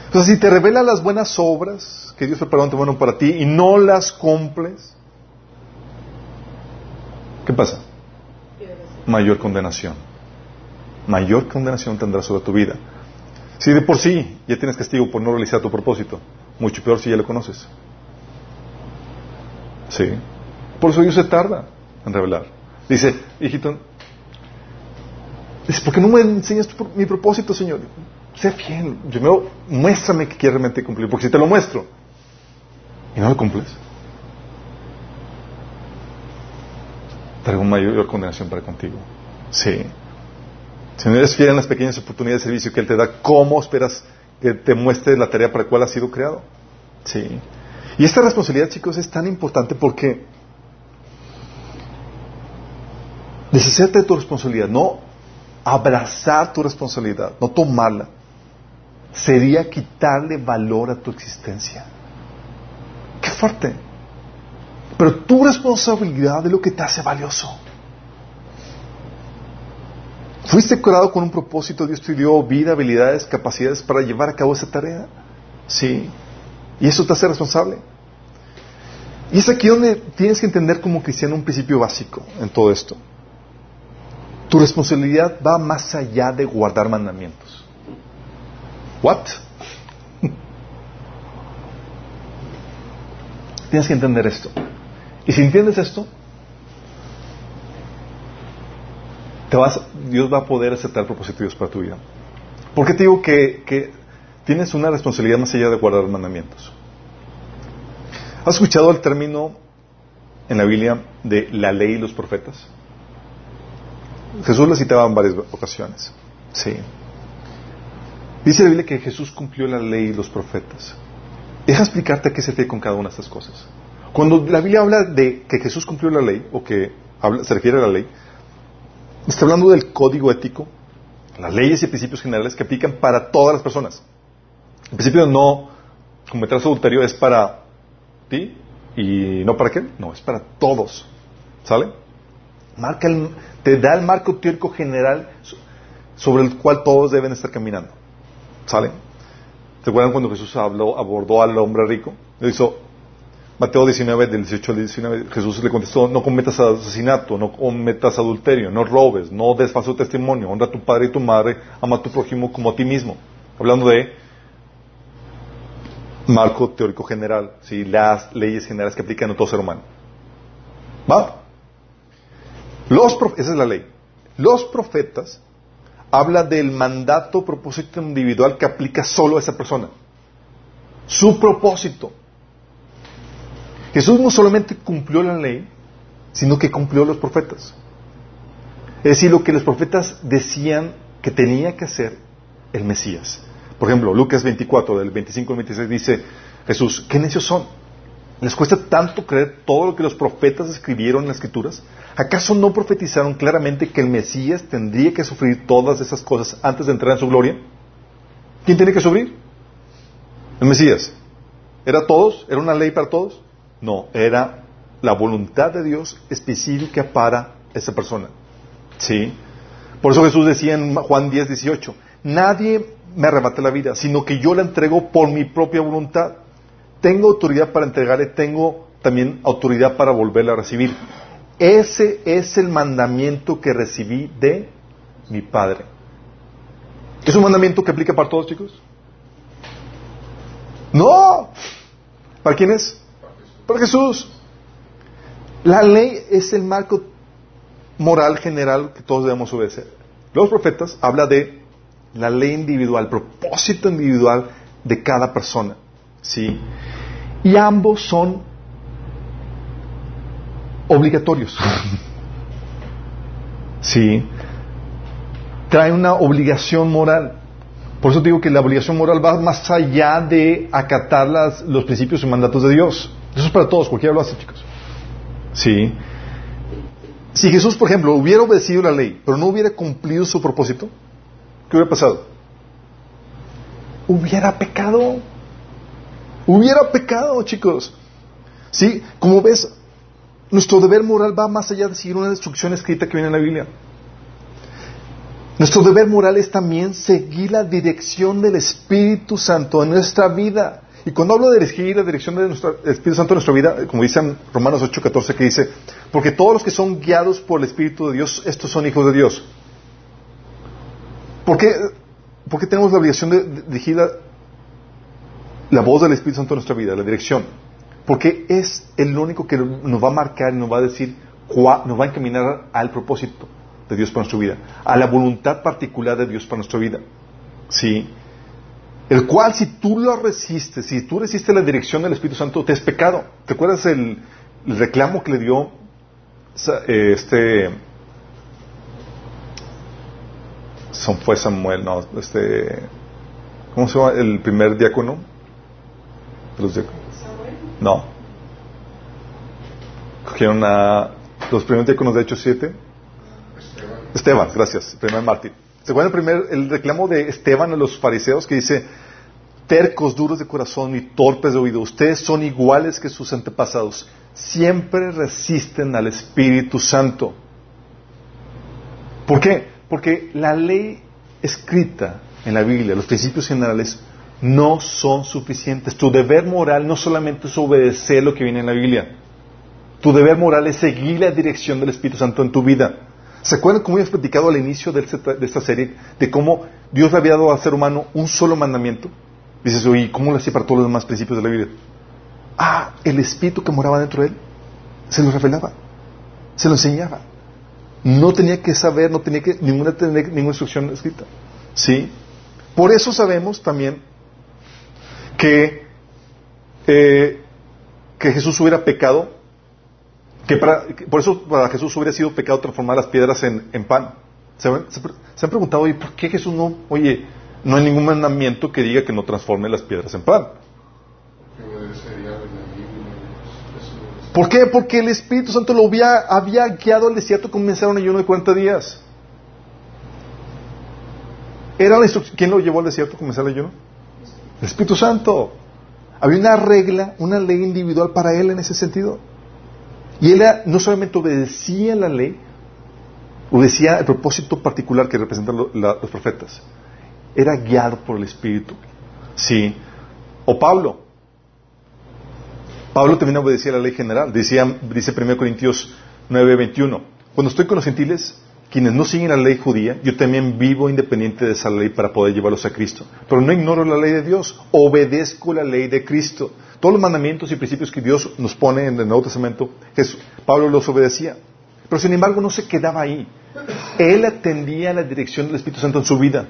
Entonces, si te revela las buenas obras que Dios preparó ante bueno para ti y no las cumples, ¿qué pasa? Mayor condenación. Mayor condenación tendrás sobre tu vida. Si de por sí ya tienes castigo por no realizar tu propósito, mucho peor si ya lo conoces. Sí. Por eso Dios se tarda en revelar. Dice, hijito, dice, ¿por qué no me enseñas mi propósito, Señor? Sé fiel. Primero, muéstrame que quieres realmente cumplir. Porque si te lo muestro y no lo cumples, traigo mayor condenación para contigo. Sí. Si no eres fiel en las pequeñas oportunidades de servicio que Él te da, ¿cómo esperas que te muestre la tarea para la cual has sido creado? Sí. Y esta responsabilidad, chicos, es tan importante porque deshacerte de tu responsabilidad, no abrazar tu responsabilidad, no tomarla, sería quitarle valor a tu existencia. Qué fuerte. Pero tu responsabilidad es lo que te hace valioso. Fuiste creado con un propósito, Dios te dio vida, habilidades, capacidades para llevar a cabo esa tarea. Sí. Y eso te hace responsable. Y es aquí donde tienes que entender como cristiano un principio básico en todo esto. Tu responsabilidad va más allá de guardar mandamientos. ¿What? Tienes que entender esto. Y si entiendes esto, te vas, Dios va a poder aceptar propósitos para tu vida. ¿Por qué te digo que, que tienes una responsabilidad más allá de guardar mandamientos? ¿Has escuchado el término en la Biblia de la ley y los profetas? Jesús lo citaba en varias ocasiones. Sí. Dice la Biblia que Jesús cumplió la ley y los profetas. Deja explicarte a qué se refiere con cada una de estas cosas. Cuando la Biblia habla de que Jesús cumplió la ley, o que se refiere a la ley, está hablando del código ético, las leyes y principios generales que aplican para todas las personas. El principio no cometer adulterio es para ti y no para qué, no, es para todos. ¿Sale? Te da el marco teórico general sobre el cual todos deben estar caminando. ¿Sale? ¿Se acuerdan cuando Jesús habló, abordó al hombre rico? Le hizo Mateo 19, del 18 al 19, Jesús le contestó, no cometas asesinato, no cometas adulterio, no robes, no des falso testimonio, honra a tu padre y tu madre, ama a tu prójimo como a ti mismo. Hablando de marco teórico general, ¿sí? las leyes generales que aplican a todo ser humano. ¿Va? Esa es la ley. Los profetas habla del mandato, propósito individual que aplica solo a esa persona. Su propósito. Jesús no solamente cumplió la ley, sino que cumplió los profetas. Es decir, lo que los profetas decían que tenía que hacer el Mesías. Por ejemplo, Lucas 24, del 25 al 26 dice Jesús, ¿qué necios son? ¿Les cuesta tanto creer todo lo que los profetas escribieron en las escrituras? ¿Acaso no profetizaron claramente que el Mesías tendría que sufrir todas esas cosas antes de entrar en su gloria? ¿Quién tiene que sufrir? El Mesías. ¿Era todos? ¿Era una ley para todos? No, era la voluntad de Dios específica para esa persona. ¿Sí? Por eso Jesús decía en Juan 10, 18, nadie me arrebata la vida, sino que yo la entrego por mi propia voluntad. Tengo autoridad para entregarle, tengo también autoridad para volverla a recibir. Ese es el mandamiento que recibí de mi Padre. ¿Es un mandamiento que aplica para todos, chicos? No. ¿Para quién es? Para Jesús. La ley es el marco moral general que todos debemos obedecer. Los profetas habla de la ley individual, propósito individual de cada persona. ¿Sí? Y ambos son obligatorios. ¿Sí? Trae una obligación moral. Por eso digo que la obligación moral va más allá de acatar las, los principios y mandatos de Dios. Eso es para todos, cualquiera lo hace, chicos. ¿Sí? Si Jesús, por ejemplo, hubiera obedecido la ley, pero no hubiera cumplido su propósito, ¿qué hubiera pasado? Hubiera pecado. Hubiera pecado, chicos. ¿Sí? Como ves, nuestro deber moral va más allá de seguir una instrucción escrita que viene en la Biblia. Nuestro deber moral es también seguir la dirección del Espíritu Santo en nuestra vida. Y cuando hablo de seguir la dirección del Espíritu Santo en nuestra vida, como dice en Romanos 8:14, que dice, porque todos los que son guiados por el Espíritu de Dios, estos son hijos de Dios. ¿Por qué, tenemos la obligación de dirigir la, voz del Espíritu Santo en nuestra vida, la dirección? Porque es el único que nos va a marcar y nos va a decir, nos va a encaminar al propósito de Dios para nuestra vida, a la voluntad particular de Dios para nuestra vida. ¿Sí? El cual, si tú lo resistes, si tú resistes la dirección del Espíritu Santo, te es pecado. ¿Te acuerdas el, reclamo que le dio eh, este. Son fue Samuel, no, este. ¿Cómo se llama el primer diácono? De los diáconos. No. Cogieron a los primeros diáconos de Hechos 7 Esteban, gracias, primer mártir. ¿Se acuerdan el, primer, el reclamo de Esteban a los fariseos que dice, tercos, duros de corazón y torpes de oído, ustedes son iguales que sus antepasados, siempre resisten al Espíritu Santo. ¿Por qué? Porque la ley escrita en la Biblia, los principios generales, no son suficientes. Tu deber moral no solamente es obedecer lo que viene en la Biblia. Tu deber moral es seguir la dirección del Espíritu Santo en tu vida. ¿Se acuerdan cómo hemos platicado al inicio de esta, serie de cómo Dios le había dado al ser humano un solo mandamiento? Dices, oye, ¿cómo lo hacía para todos los demás principios de la Biblia? Ah, el espíritu que moraba dentro de él se lo revelaba, se lo enseñaba. No tenía que saber, no tenía que ninguna, ninguna instrucción escrita. ¿Sí? Por eso sabemos también que, eh, que Jesús hubiera pecado que por eso para Jesús hubiera sido pecado transformar las piedras en, pan. ¿Se, han preguntado, oye, ¿por qué Jesús no, oye, no hay ningún mandamiento que diga que no transforme las piedras en pan? ¿Por qué? Porque el Espíritu Santo lo había, guiado al desierto comenzar un ayuno de 40 días. ¿Era la ¿Quién lo llevó al desierto a comenzar el ayuno? El Espíritu Santo. Había una regla, una ley individual para él en ese sentido. Y él no solamente obedecía la ley, obedecía el propósito particular que representan los profetas. Era guiado por el Espíritu. Sí. O Pablo. Pablo también obedecía la ley general. Decía, dice 1 Corintios 9:21. Cuando estoy con los gentiles, quienes no siguen la ley judía, yo también vivo independiente de esa ley para poder llevarlos a Cristo. Pero no ignoro la ley de Dios, obedezco la ley de Cristo. Todos los mandamientos y principios que Dios nos pone en el Nuevo Testamento, Pablo los obedecía. Pero sin embargo no se quedaba ahí. Él atendía la dirección del Espíritu Santo en su vida.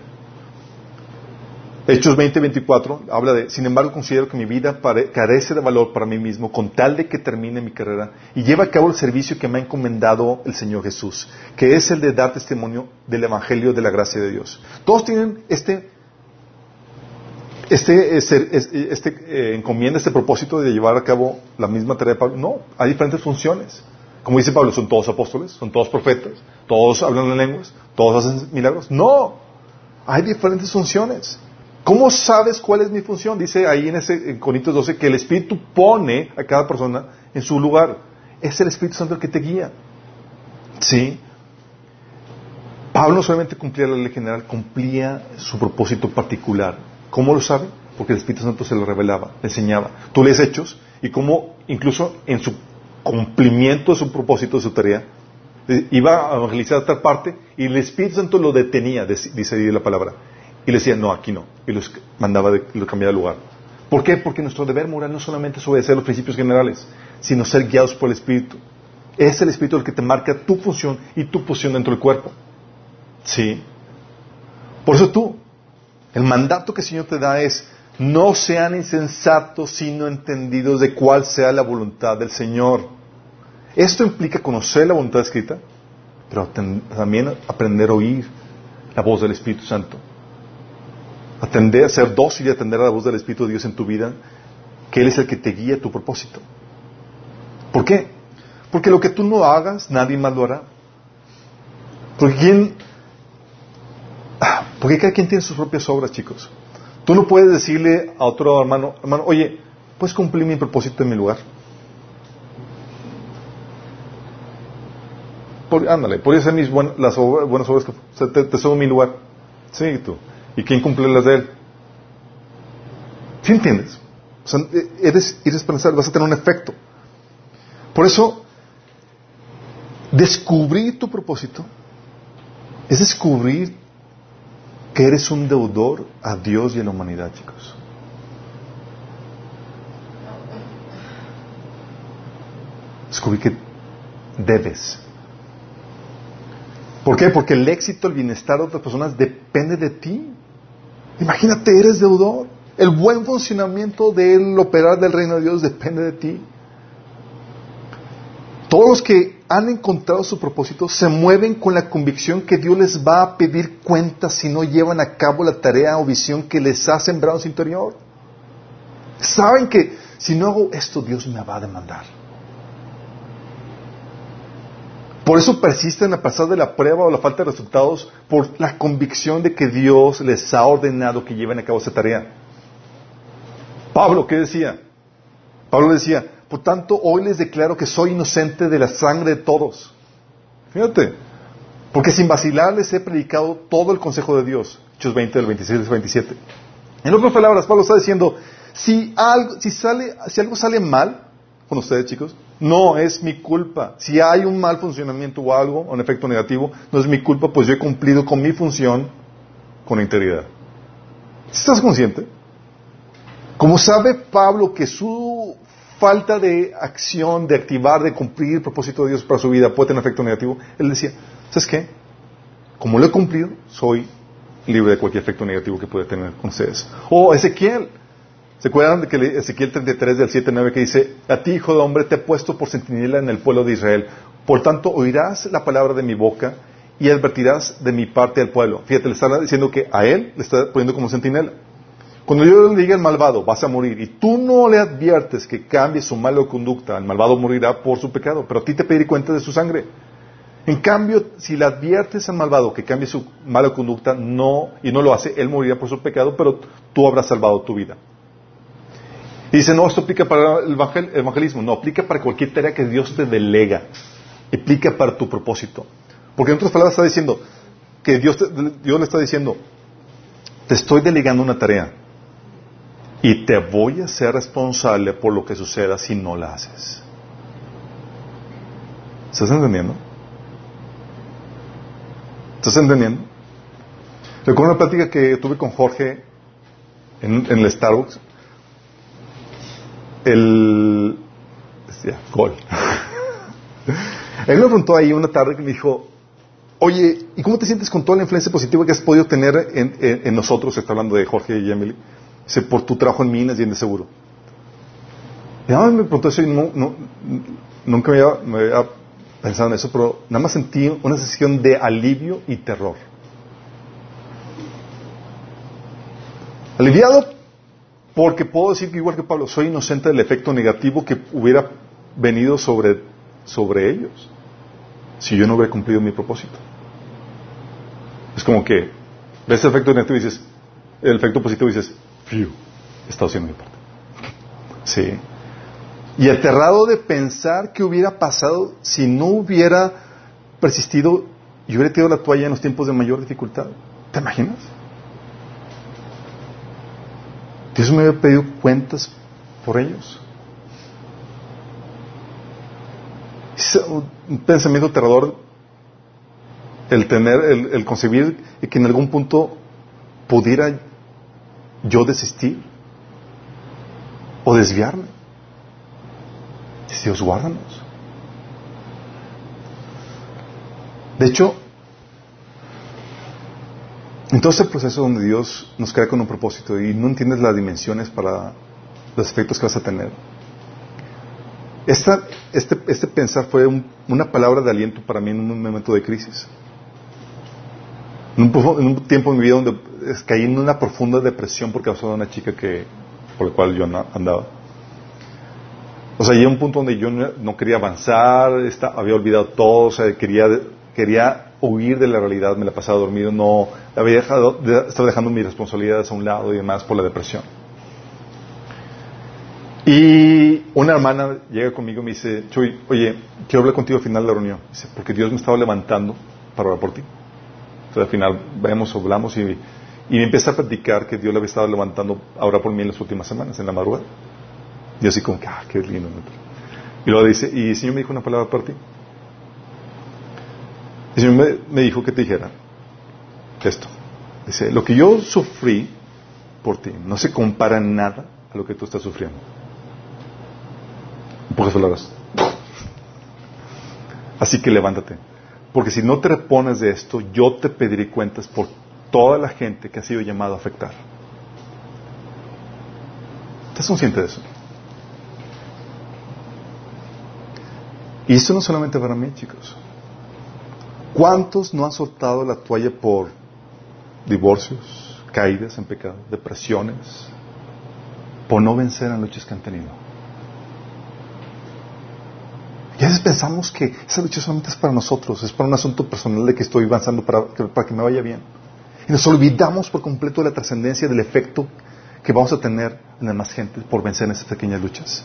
Hechos 20:24 habla de, sin embargo, considero que mi vida carece de valor para mí mismo con tal de que termine mi carrera y lleve a cabo el servicio que me ha encomendado el Señor Jesús, que es el de dar testimonio del Evangelio de la gracia de Dios. Todos tienen este, este, este, este eh, encomienda, este propósito de llevar a cabo la misma tarea de Pablo. No, hay diferentes funciones. Como dice Pablo, son todos apóstoles, son todos profetas, todos hablan en lenguas, todos hacen milagros. No, hay diferentes funciones. ¿Cómo sabes cuál es mi función? Dice ahí en ese en Corintios 12 que el Espíritu pone a cada persona en su lugar. Es el Espíritu Santo el que te guía. ¿Sí? Pablo no solamente cumplía la ley general, cumplía su propósito particular. ¿Cómo lo sabe? Porque el Espíritu Santo se lo revelaba, le enseñaba. Tú lees hechos y cómo incluso en su cumplimiento de su propósito, de su tarea, eh, iba a evangelizar a otra parte y el Espíritu Santo lo detenía, dice ahí la palabra. Y le decía, no, aquí no. Y los mandaba, de, los cambiaba de lugar. ¿Por qué? Porque nuestro deber moral no solamente es obedecer los principios generales, sino ser guiados por el Espíritu. Es el Espíritu el que te marca tu función y tu posición dentro del cuerpo. ¿Sí? Por eso tú, el mandato que el Señor te da es, no sean insensatos, sino entendidos de cuál sea la voluntad del Señor. Esto implica conocer la voluntad escrita, pero también aprender a oír la voz del Espíritu Santo atender, ser dócil y atender a la voz del Espíritu de Dios en tu vida, que Él es el que te guía a tu propósito. ¿Por qué? Porque lo que tú no hagas, nadie más lo hará. Porque quién, ah, porque cada quien tiene sus propias obras, chicos. Tú no puedes decirle a otro hermano, hermano, oye, ¿puedes cumplir mi propósito en mi lugar? Por, ándale, podría ser mis buenas obras que te, te subo mi lugar. Sí, tú. ¿Y quién cumple las de él? ¿Sí entiendes? O sea, e, eres irresponsable, vas a tener un efecto. Por eso, descubrir tu propósito es descubrir que eres un deudor a Dios y a la humanidad, chicos. Descubrir que debes. ¿Por qué? Porque el éxito, el bienestar de otras personas depende de ti. Imagínate, eres deudor. El buen funcionamiento del operar del reino de Dios depende de ti. Todos los que han encontrado su propósito se mueven con la convicción que Dios les va a pedir cuentas si no llevan a cabo la tarea o visión que les ha sembrado en su interior. Saben que si no hago esto, Dios me va a demandar. Por eso persisten a pasar de la prueba o la falta de resultados por la convicción de que Dios les ha ordenado que lleven a cabo esa tarea. Pablo, ¿qué decía? Pablo decía, por tanto, hoy les declaro que soy inocente de la sangre de todos. Fíjate, porque sin vacilar les he predicado todo el consejo de Dios. Hechos 20, del 26 al 27. En otras palabras, Pablo está diciendo, si sale, si algo sale mal con ustedes, chicos, no es mi culpa. Si hay un mal funcionamiento o algo, un efecto negativo, no es mi culpa, pues yo he cumplido con mi función con integridad. ¿Estás consciente? Como sabe Pablo que su falta de acción, de activar, de cumplir el propósito de Dios para su vida puede tener efecto negativo, él decía, ¿sabes qué? Como lo he cumplido, soy libre de cualquier efecto negativo que pueda tener con ustedes. O Ezequiel, ¿Se acuerdan de que Ezequiel 33 del 7 9 que dice, a ti, hijo de hombre, te he puesto por centinela en el pueblo de Israel. Por tanto, oirás la palabra de mi boca y advertirás de mi parte al pueblo. Fíjate, le está diciendo que a él le está poniendo como centinela. Cuando yo le diga al malvado, vas a morir, y tú no le adviertes que cambie su mala conducta, el malvado morirá por su pecado, pero a ti te pediré cuenta de su sangre. En cambio, si le adviertes al malvado que cambie su mala conducta, no, y no lo hace, él morirá por su pecado, pero tú habrás salvado tu vida. Y dice, no, esto aplica para el evangelismo, no, aplica para cualquier tarea que Dios te delega, aplica para tu propósito. Porque en otras palabras está diciendo que Dios, Dios le está diciendo, te estoy delegando una tarea y te voy a ser responsable por lo que suceda si no la haces. ¿Estás entendiendo? ¿Estás entendiendo? Recuerdo una plática que tuve con Jorge en, en el Starbucks el... gol. Él me preguntó ahí una tarde que me dijo, Oye, ¿y cómo te sientes con toda la influencia positiva que has podido tener en, nosotros? Está hablando de Jorge y Emily. Dice, por tu trabajo en minas y en de seguro. Y nada más me preguntó eso y nunca me había, pensado en eso, pero nada más sentí una sensación de alivio y terror. Aliviado porque puedo decir que igual que Pablo, soy inocente del efecto negativo que hubiera venido sobre, sobre ellos si yo no hubiera cumplido mi propósito. Es como que ves el efecto negativo y dices, el efecto positivo y dices, fiu, he estado haciendo mi parte. Sí. Y aterrado de pensar qué hubiera pasado si no hubiera persistido y hubiera tirado la toalla en los tiempos de mayor dificultad. ¿Te imaginas? Dios me había pedido cuentas por ellos. Es un pensamiento aterrador el tener, el, el concebir que en algún punto pudiera yo desistir o desviarme. Dios, guárdanos. De hecho, en todo este proceso donde Dios nos crea con un propósito y no entiendes las dimensiones para los efectos que vas a tener, esta, este, este, pensar fue una palabra de aliento para mí en un momento de crisis. En un, tiempo en mi vida donde caí en una profunda depresión por causa de una chica que, por la cual yo andaba. O sea, llegué a un punto donde yo no, quería avanzar, había olvidado todo, o sea, quería, quería huir de la realidad, me la pasaba dormido, no, había dejado, estaba dejando mis responsabilidades a un lado y demás por la depresión. Y una hermana llega conmigo y me dice, Chuy, oye, quiero hablar contigo al final de la reunión. Dice, porque Dios me estaba levantando para orar por ti. Entonces al final vemos, hablamos y, y me empieza a platicar que Dios le había estado levantando a orar por mí en las últimas semanas, en la madrugada. Y así como que, ah, qué lindo. Y luego dice, y el Señor me dijo una palabra para ti. El Señor me, dijo que te dijera esto. Dice, lo que yo sufrí por ti no se compara nada a lo que tú estás sufriendo. En pocas palabras. Así que levántate. Porque si no te repones de esto, yo te pediré cuentas por toda la gente que ha sido llamado a afectar. ¿Estás consciente de eso? Y esto no solamente para mí, chicos. ¿Cuántos no han soltado la toalla por divorcios, caídas en pecado, depresiones, por no vencer en luchas que han tenido? Y a veces pensamos que esa lucha solamente es para nosotros, es para un asunto personal de que estoy avanzando para, para que me vaya bien. Y nos olvidamos por completo de la trascendencia, del efecto que vamos a tener en la más gente por vencer en esas pequeñas luchas.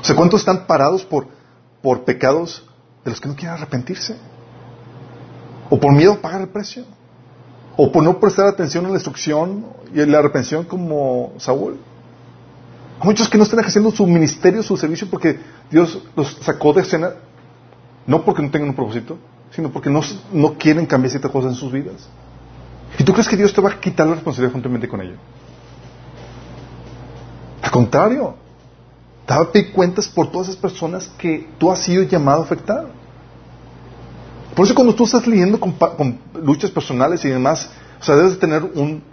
O sea, ¿cuántos están parados por por pecados de los que no quieren arrepentirse. O por miedo a pagar el precio. O por no prestar atención a la instrucción y a la arrepención como Saúl. Hay muchos que no están ejerciendo su ministerio, su servicio, porque Dios los sacó de escena, no porque no tengan un propósito, sino porque no, no quieren cambiar ciertas cosas en sus vidas. ¿Y tú crees que Dios te va a quitar la responsabilidad juntamente con ello? Al contrario, Date cuentas por todas esas personas que tú has sido llamado a afectar. Por eso cuando tú estás leyendo con, luchas personales y demás, o sea, debes tener un,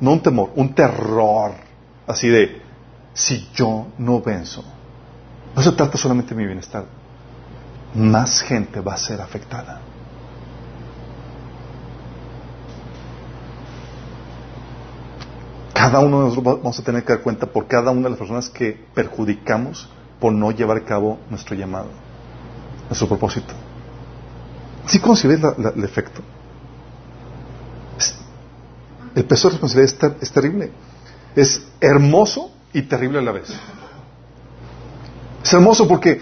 no un temor, un terror, así de, si yo no venzo, no se trata solamente de mi bienestar, más gente va a ser afectada. Cada uno de nosotros vamos a tener que dar cuenta por cada una de las personas que perjudicamos por no llevar a cabo nuestro llamado, nuestro propósito. ¿Sí concibes el efecto? el peso de responsabilidad es, terrible. Es hermoso y terrible a la vez. Es hermoso porque,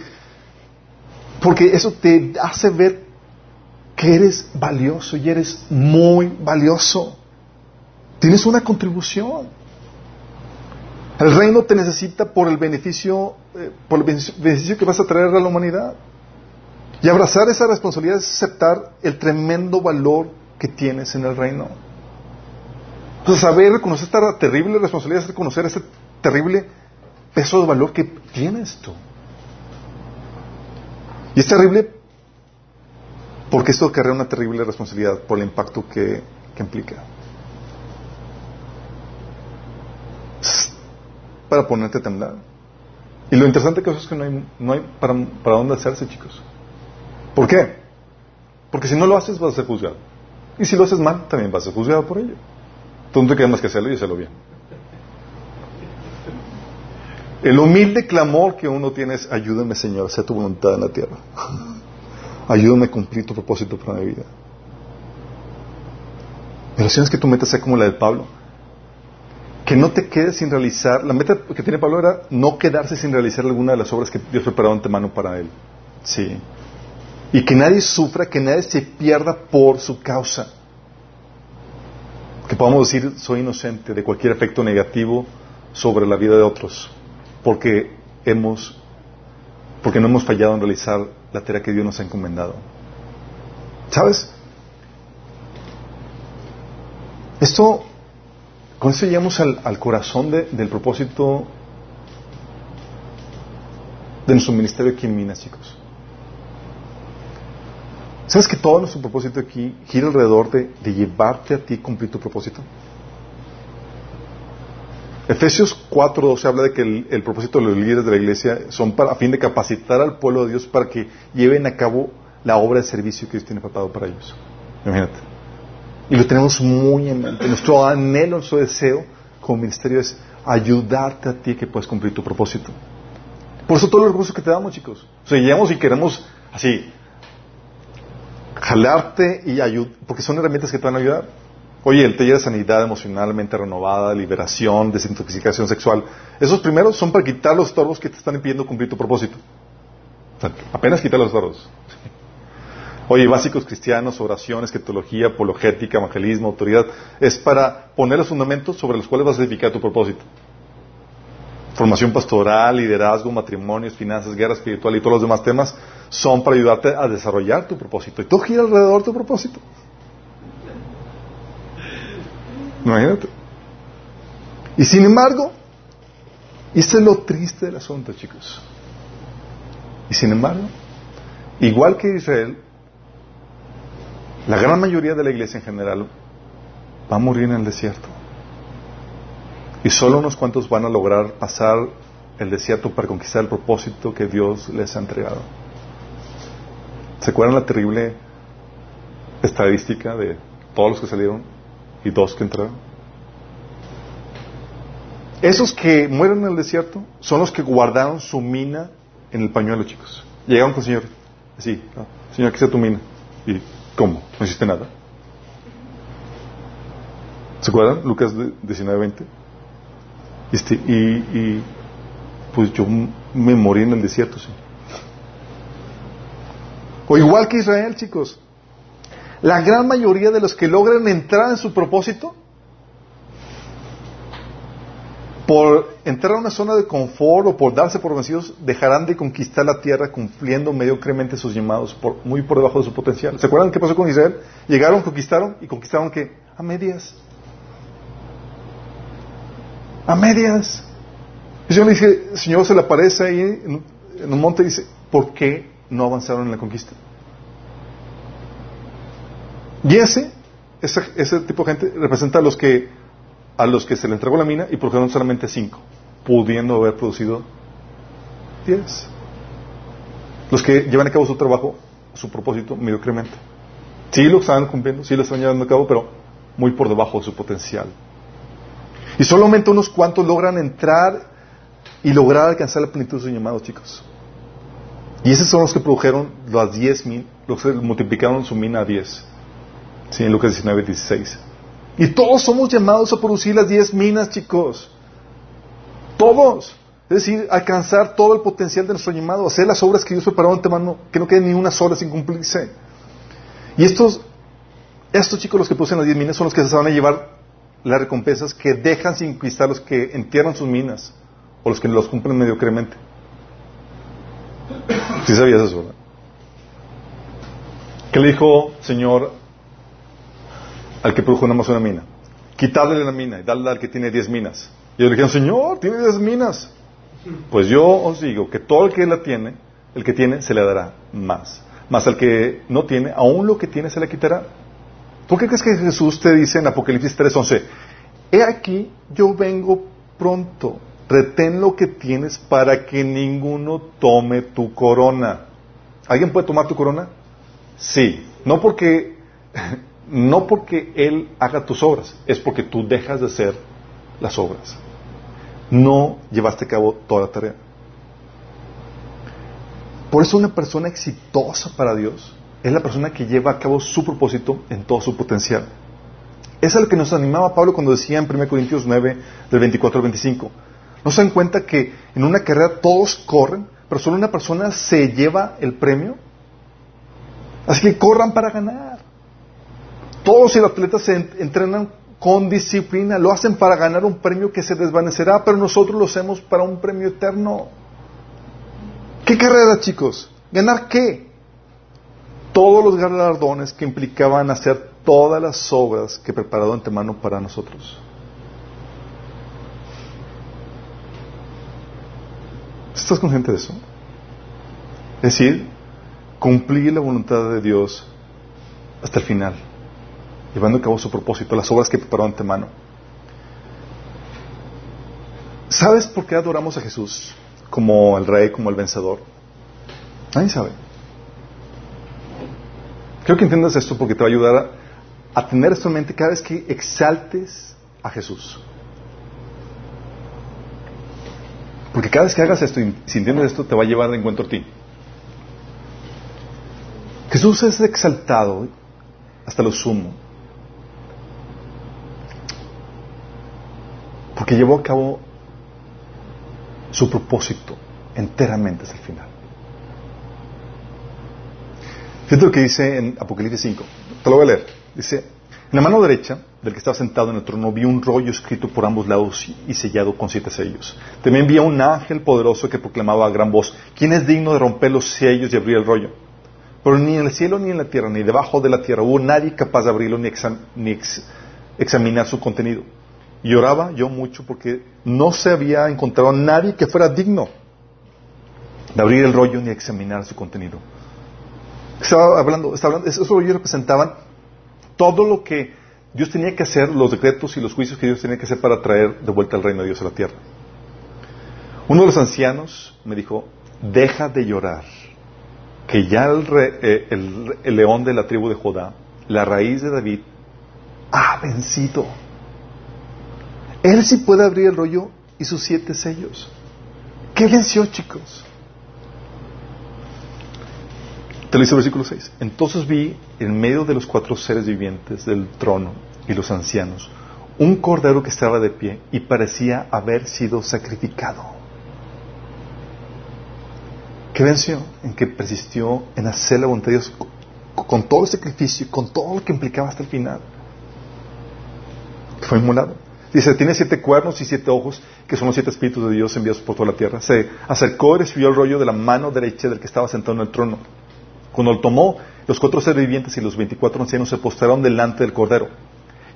porque eso te hace ver que eres valioso y eres muy valioso. Tienes una contribución. El reino te necesita por el beneficio, eh, por el beneficio que vas a traer a la humanidad. Y abrazar esa responsabilidad es aceptar el tremendo valor que tienes en el reino. Entonces, saber reconocer esta terrible responsabilidad es reconocer ese terrible peso de valor que tienes tú. Y es terrible Porque esto carga una terrible responsabilidad por el impacto que, que implica. Para ponerte a temblar. Y lo interesante que es que no hay, no hay para, para dónde hacerse, chicos. ¿Por qué? Porque si no lo haces vas a ser juzgado. Y si lo haces mal, también vas a ser juzgado por ello. Tú no te queda más que hacerlo y hacerlo bien. El humilde clamor que uno tiene es, ayúdame Señor, sea tu voluntad en la tierra. ayúdame a cumplir tu propósito para mi vida. La oración es que tu meta sea como la de Pablo. Que no te quedes sin realizar. La meta que tiene Pablo era no quedarse sin realizar alguna de las obras que Dios preparó antemano para él. Sí. Y que nadie sufra, que nadie se pierda por su causa. Que podamos decir, soy inocente de cualquier efecto negativo sobre la vida de otros porque hemos, porque no hemos fallado en realizar la tarea que Dios nos ha encomendado. ¿Sabes? Esto, con esto llegamos al, corazón del propósito de nuestro ministerio aquí en Minas, chicos. ¿Sabes que todo nuestro propósito aquí gira alrededor de, de llevarte a ti a cumplir tu propósito? Efesios 4.12 habla de que el, propósito de los líderes de la iglesia son para, a fin de capacitar al pueblo de Dios para que lleven a cabo la obra de servicio que Dios tiene preparado para ellos. Imagínate. Y lo tenemos muy en mente. Nuestro anhelo, nuestro deseo como ministerio es ayudarte a ti que puedas cumplir tu propósito. Por eso todos los recursos que te damos, chicos. O sea, llegamos y queremos así jalarte y ayudar, porque son herramientas que te van a ayudar. Oye, el taller de sanidad emocionalmente renovada, liberación, desintoxicación sexual. Esos primeros son para quitar los estorbos que te están impidiendo cumplir tu propósito. apenas quitar los estorbos. Oye, básicos cristianos, oración, escatología, apologética, evangelismo, autoridad, es para poner los fundamentos sobre los cuales vas a edificar tu propósito. Formación pastoral, liderazgo, matrimonios, finanzas, guerra espiritual y todos los demás temas son para ayudarte a desarrollar tu propósito. Y todo gira alrededor de tu propósito. Imagínate. Y sin embargo, y es lo triste del asunto, chicos. Y sin embargo, igual que Israel, la gran mayoría de la iglesia en general va a morir en el desierto. Y solo unos cuantos van a lograr pasar el desierto para conquistar el propósito que Dios les ha entregado. ¿Se acuerdan la terrible estadística de todos los que salieron y dos que entraron. Esos que mueren en el desierto son los que guardaron su mina en el pañuelo, chicos. Llegaron con el Señor, así, Señor, aquí está tu mina. ¿Y cómo? ¿No hiciste nada? ¿Se acuerdan? Lucas 19:20. Este, y, y pues yo me morí en el desierto, sí. O igual que Israel, chicos. La gran mayoría de los que logran entrar en su propósito, por entrar a una zona de confort o por darse por vencidos, dejarán de conquistar la tierra cumpliendo mediocremente sus llamados, muy por debajo de su potencial. ¿Se acuerdan qué pasó con Israel? Llegaron, conquistaron y conquistaron que a medias. A medias. El Señor le dice, el Señor se le aparece ahí en, en un monte y dice, ¿por qué no avanzaron en la conquista? Y ese, ese, tipo de gente representa a los que a los que se le entregó la mina y produjeron solamente cinco, pudiendo haber producido diez. Los que llevan a cabo su trabajo, su propósito, mediocremente. Sí lo están cumpliendo, sí lo están llevando a cabo, pero muy por debajo de su potencial. Y solamente unos cuantos logran entrar y lograr alcanzar la plenitud de su llamado, chicos. Y esos son los que produjeron las diez mil, los que multiplicaron su mina a diez. Sí, en Lucas 19, 16. Y todos somos llamados a producir las diez minas, chicos. Todos. Es decir, alcanzar todo el potencial de nuestro llamado, hacer las obras que Dios preparó antemano, que no quede ni una sola sin cumplirse. Y estos, estos chicos, los que producen las diez minas, son los que se van a llevar las recompensas que dejan sin conquistar los que entierran sus minas o los que los cumplen mediocremente. ¿Sí sabías eso? ¿verdad? ¿Qué le dijo Señor al que produjo una más una mina. Quitarle la mina y darle al que tiene diez minas. Y ellos le dijeron, Señor, tiene diez minas. Pues yo os digo que todo el que la tiene, el que tiene, se le dará más. Más al que no tiene, aún lo que tiene se le quitará. ¿Por qué crees que Jesús te dice en Apocalipsis 3:11, he aquí, yo vengo pronto, retén lo que tienes para que ninguno tome tu corona? ¿Alguien puede tomar tu corona? Sí, no porque no porque Él haga tus obras, es porque tú dejas de hacer las obras. No llevaste a cabo toda la tarea. Por eso una persona exitosa para Dios es la persona que lleva a cabo su propósito en todo su potencial. Es lo que nos animaba Pablo cuando decía en 1 Corintios 9, del 24 al 25. ¿No se dan cuenta que en una carrera todos corren, pero solo una persona se lleva el premio? Así que corran para ganar. Todos los atletas se entrenan con disciplina, lo hacen para ganar un premio que se desvanecerá, pero nosotros lo hacemos para un premio eterno. ¿Qué carrera, chicos? ¿Ganar qué? Todos los galardones que implicaban hacer todas las obras que preparado antemano para nosotros. ¿Estás consciente de eso? Es decir, cumplir la voluntad de Dios hasta el final llevando a cabo su propósito, las obras que preparó antemano. ¿Sabes por qué adoramos a Jesús como el rey, como el vencedor? Nadie sabe. Creo que entiendas esto porque te va a ayudar a, tener esto en mente cada vez que exaltes a Jesús. Porque cada vez que hagas esto y si entiendes esto, te va a llevar de encuentro a ti. Jesús es exaltado hasta lo sumo Porque llevó a cabo su propósito enteramente hasta el final. Fíjate lo que dice en Apocalipsis 5. Te lo voy a leer. Dice, en la mano derecha del que estaba sentado en el trono vi un rollo escrito por ambos lados y sellado con siete sellos. También vi a un ángel poderoso que proclamaba a gran voz, ¿quién es digno de romper los sellos y abrir el rollo? Pero ni en el cielo, ni en la tierra, ni debajo de la tierra hubo nadie capaz de abrirlo ni, examinar su contenido. Lloraba yo mucho porque no se había encontrado nadie que fuera digno de abrir el rollo ni examinar su contenido. Estaba hablando, estaba hablando esos rollos representaban todo lo que Dios tenía que hacer, los decretos y los juicios que Dios tenía que hacer para traer de vuelta el reino de Dios a la tierra. Uno de los ancianos me dijo, deja de llorar, que ya el, eh, león de la tribu de Judá, la raíz de David, ha vencido. Él sí puede abrir el rollo y sus siete sellos. ¿Qué venció, chicos? Te lo dice el versículo 6. Entonces vi en medio de los cuatro seres vivientes del trono y los ancianos un cordero que estaba de pie y parecía haber sido sacrificado. ¿Qué venció? En que persistió en hacer la voluntad de Dios con todo el sacrificio, con todo lo que implicaba hasta el final. Fue inmolado. Dice, tiene siete cuernos y siete ojos, que son los siete espíritus de Dios enviados por toda la tierra. Se acercó y recibió el rollo de la mano derecha del que estaba sentado en el trono. Cuando lo tomó, los cuatro seres vivientes y los veinticuatro ancianos se postraron delante del cordero.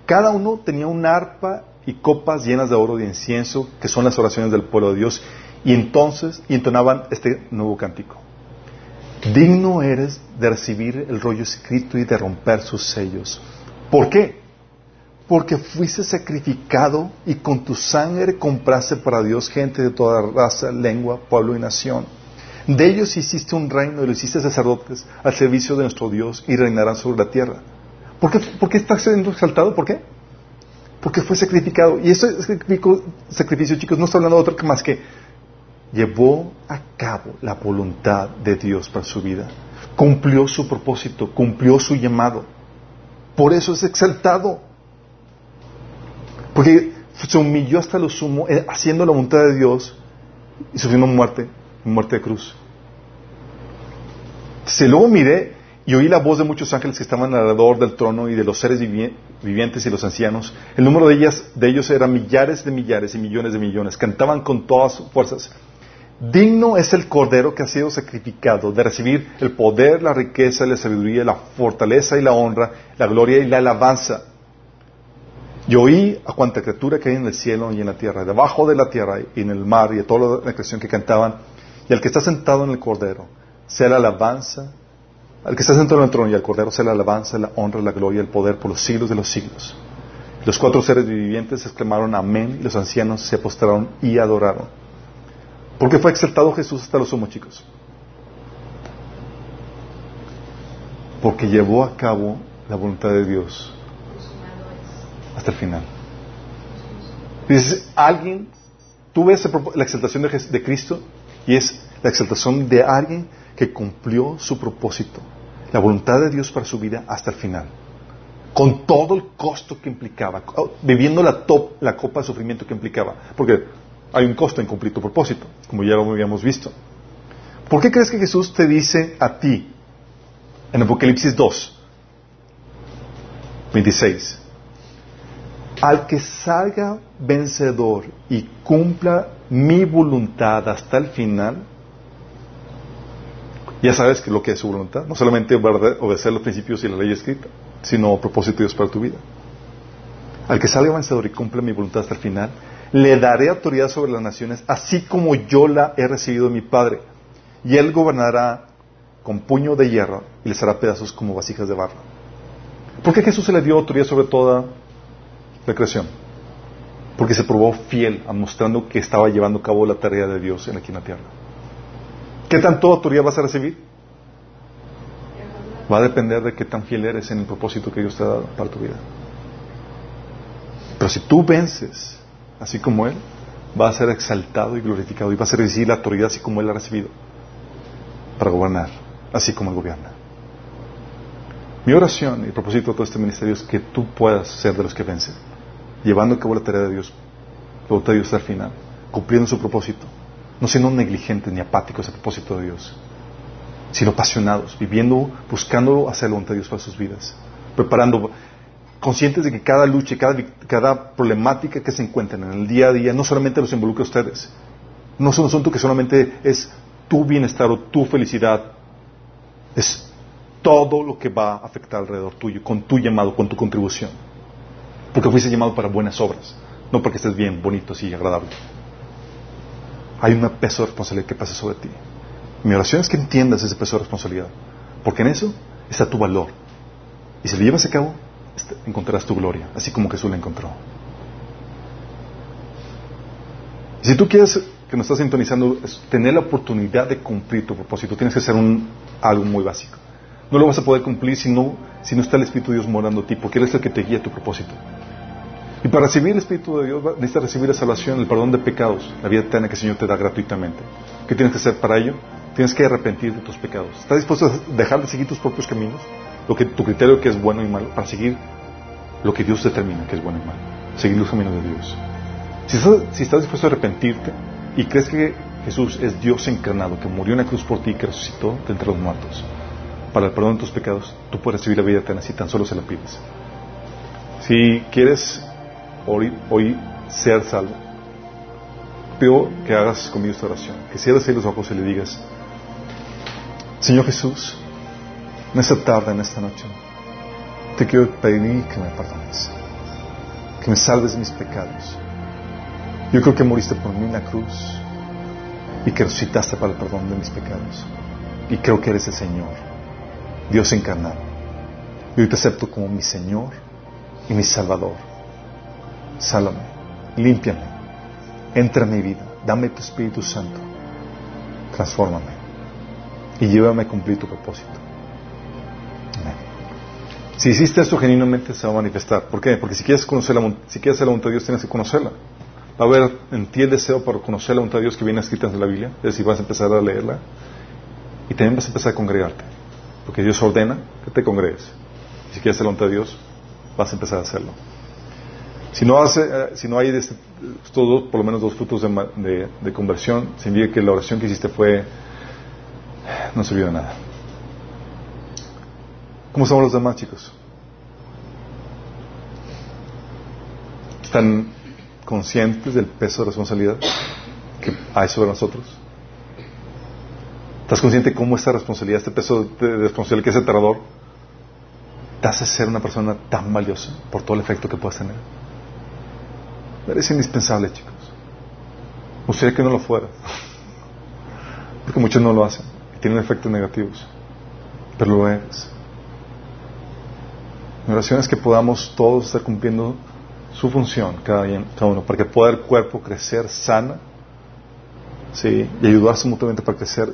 Cada uno tenía un arpa y copas llenas de oro y incienso, que son las oraciones del pueblo de Dios, y entonces entonaban este nuevo cántico. Digno eres de recibir el rollo escrito y de romper sus sellos. ¿Por qué? porque fuiste sacrificado y con tu sangre compraste para Dios gente de toda raza, lengua, pueblo y nación. De ellos hiciste un reino y lo hiciste sacerdotes al servicio de nuestro Dios y reinarán sobre la tierra. ¿Por qué, por qué está siendo exaltado? ¿Por qué? Porque fue sacrificado. Y ese sacrificio, chicos, no está hablando de otro que más que llevó a cabo la voluntad de Dios para su vida. Cumplió su propósito, cumplió su llamado. Por eso es exaltado. Porque se humilló hasta lo sumo, eh, haciendo la voluntad de Dios y sufriendo muerte, muerte de cruz. Se luego miré y oí la voz de muchos ángeles que estaban alrededor del trono y de los seres vivientes y los ancianos. El número de, ellas, de ellos era millares de millares y millones de millones. Cantaban con todas sus fuerzas. Digno es el cordero que ha sido sacrificado de recibir el poder, la riqueza, la sabiduría, la fortaleza y la honra, la gloria y la alabanza. Yo oí a cuanta criatura que hay en el cielo y en la tierra, debajo de la tierra y en el mar y a toda la creación que cantaban, y al que está sentado en el cordero, sea la alabanza Al que está sentado en el trono y al Cordero sea la alabanza, la honra, la gloria, el poder por los siglos de los siglos. Los cuatro seres vivientes exclamaron amén y los ancianos se postraron y adoraron. ¿Por qué fue exaltado Jesús hasta los sumos, chicos? Porque llevó a cabo la voluntad de Dios hasta el final. Dices, alguien, tú ves la exaltación de, de Cristo y es la exaltación de alguien que cumplió su propósito, la voluntad de Dios para su vida hasta el final con todo el costo que implicaba, viviendo la, copa de sufrimiento que implicaba, porque hay un costo en cumplir tu propósito, como ya lo habíamos visto. ¿Por qué crees que Jesús te dice a ti, en Apocalipsis 2, 26, al que salga vencedor y cumpla mi voluntad hasta el final, ya sabes que lo que es su voluntad, no solamente obedecer los principios y la ley escrita, sino propósito de Dios para tu vida. Al que salga vencedor y cumpla mi voluntad hasta el final, le daré autoridad sobre las naciones, así como yo la he recibido de mi Padre. Y él gobernará con puño de hierro y les hará pedazos como vasijas de barro. ¿Por qué Jesús se le dio autoridad sobre toda la creación? Porque se probó fiel, mostrando que estaba llevando a cabo la tarea de Dios en aquí en la tierra. ¿Qué tanto autoridad vas a recibir? Va a depender de qué tan fiel eres en el propósito que Dios te ha dado para tu vida. Pero si tú vences, así como Él, va a ser exaltado y glorificado y va a ser recibir la autoridad así como Él la ha recibido para gobernar, así como Él gobierna. Mi oración y propósito de todo este ministerio es que tú puedas ser de los que vencen, llevando a cabo la tarea de Dios, la voluntad de Dios hasta el final, cumpliendo su propósito, no siendo negligentes ni apáticos al propósito de Dios sino apasionados, viviendo, buscando hacer la voluntad de Dios para sus vidas, preparando, conscientes de que cada lucha, cada, cada problemática que se encuentran en el día a día, no solamente los involucra a ustedes, no es un asunto que solamente es tu bienestar o tu felicidad, es todo lo que va a afectar alrededor tuyo, con tu llamado, con tu contribución. Porque fuiste llamado para buenas obras, no porque estés bien, bonito y agradable. Hay un peso de responsabilidad que pasa sobre ti. Mi oración es que entiendas ese peso de responsabilidad, porque en eso está tu valor. Y si lo llevas a cabo, este, encontrarás tu gloria, así como Jesús la encontró. Si tú quieres que nos estás sintonizando, tener la oportunidad de cumplir tu propósito, tienes que hacer un, algo muy básico. No lo vas a poder cumplir si no, si no está el Espíritu de Dios morando en ti, porque Él es el que te guía tu propósito. Y para recibir el Espíritu de Dios necesitas recibir la salvación, el perdón de pecados, la vida eterna que el Señor te da gratuitamente. ¿Qué tienes que hacer para ello? Tienes que arrepentir de tus pecados. ¿Estás dispuesto a dejar de seguir tus propios caminos? Lo que, tu criterio que es bueno y malo, para seguir lo que Dios determina que es bueno y malo. Seguir los caminos de Dios. Si estás, si estás dispuesto a arrepentirte y crees que Jesús es Dios encarnado, que murió en la cruz por ti y que resucitó de entre los muertos, para el perdón de tus pecados, tú puedes recibir la vida eterna si tan solo se la pides. Si quieres hoy, hoy ser salvo, pido que hagas conmigo esta oración, que cierres ahí los ojos y le digas, Señor Jesús, en esta tarde, en esta noche, te quiero pedir que me perdones, que me salves de mis pecados. Yo creo que moriste por mí en la cruz y que resucitaste para el perdón de mis pecados. Y creo que eres el Señor, Dios encarnado. Y hoy te acepto como mi Señor y mi Salvador. Sálvame, límpiame, entra en mi vida, dame tu Espíritu Santo, transfórmame y llévame a cumplir tu propósito. Si hiciste esto genuinamente se va a manifestar. ¿Por qué? Porque si quieres conocer la, si quieres la voluntad de Dios tienes que conocerla. Va a haber en ti el deseo por conocer la voluntad de Dios que viene escrita en la Biblia. Es decir, vas a empezar a leerla y también vas a empezar a congregarte. Porque Dios ordena que te congregues. Si quieres hacer la voluntad de Dios, vas a empezar a hacerlo. Si no, hace, eh, si no hay estos dos, por lo menos dos frutos de, de conversión, significa que la oración que hiciste fue no sirvió de nada. ¿Cómo somos los demás, chicos? ¿Están conscientes del peso de responsabilidad que hay sobre nosotros? ¿Estás consciente de cómo esta responsabilidad, este peso de responsabilidad que es aterrador, te hace ser una persona tan valiosa por todo el efecto que puedas tener? Eres indispensable, chicos. Gustaría que no lo fuera. Porque muchos no lo hacen tienen efectos negativos. pero lo eres. Mi oración es que podamos todos estar cumpliendo su función, cada, uno, para que pueda el cuerpo crecer sana ¿sí? y ayudarse mutuamente para crecer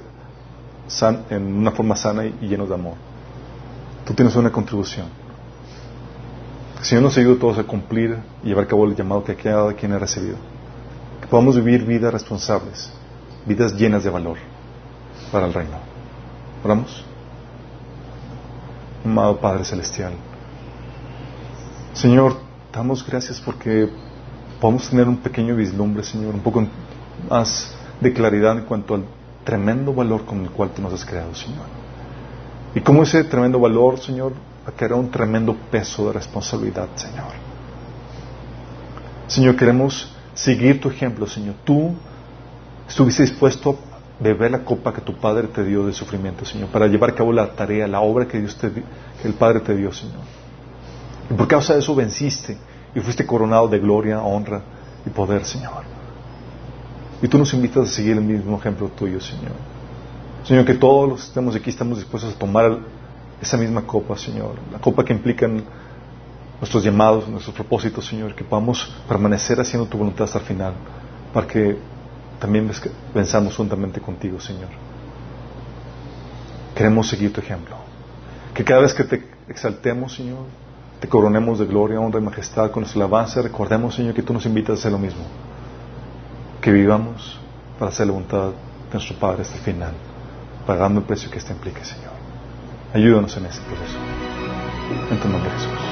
en una forma sana y, lleno de amor. Tú tienes una contribución. El Señor nos ayude todos a cumplir y llevar a cabo el llamado que cada quien ha recibido. Que podamos vivir vidas responsables, vidas llenas de valor para el reino. Oramos. Amado Padre Celestial. Señor, damos gracias porque podemos tener un pequeño vislumbre, Señor, un poco más de claridad en cuanto al tremendo valor con el cual tú nos has creado, Señor. Y cómo ese tremendo valor, Señor, va un tremendo peso de responsabilidad, Señor. Señor, queremos seguir tu ejemplo, Señor. Tú estuviste dispuesto a beber la copa que tu Padre te dio de sufrimiento, Señor, para llevar a cabo la tarea, la obra que, el Padre te dio, Señor. Y por causa de eso venciste y fuiste coronado de gloria, honra y poder, Señor. Y tú nos invitas a seguir el mismo ejemplo tuyo, Señor. Señor, que todos los que estamos aquí estamos dispuestos a tomar esa misma copa, Señor. La copa que implica nuestros llamados, nuestros propósitos, Señor. Que podamos permanecer haciendo tu voluntad hasta el final. Para que también pensamos juntamente contigo, Señor. Queremos seguir tu ejemplo. Que cada vez que te exaltemos, Señor, te coronemos de gloria, honra y majestad con nuestra alabanza. Recordemos, Señor, que tú nos invitas a hacer lo mismo que vivamos para hacer la voluntad de nuestro Padre hasta el final, pagando el precio que esto implique, Señor. Ayúdanos en ese proceso. En tu nombre, Jesús.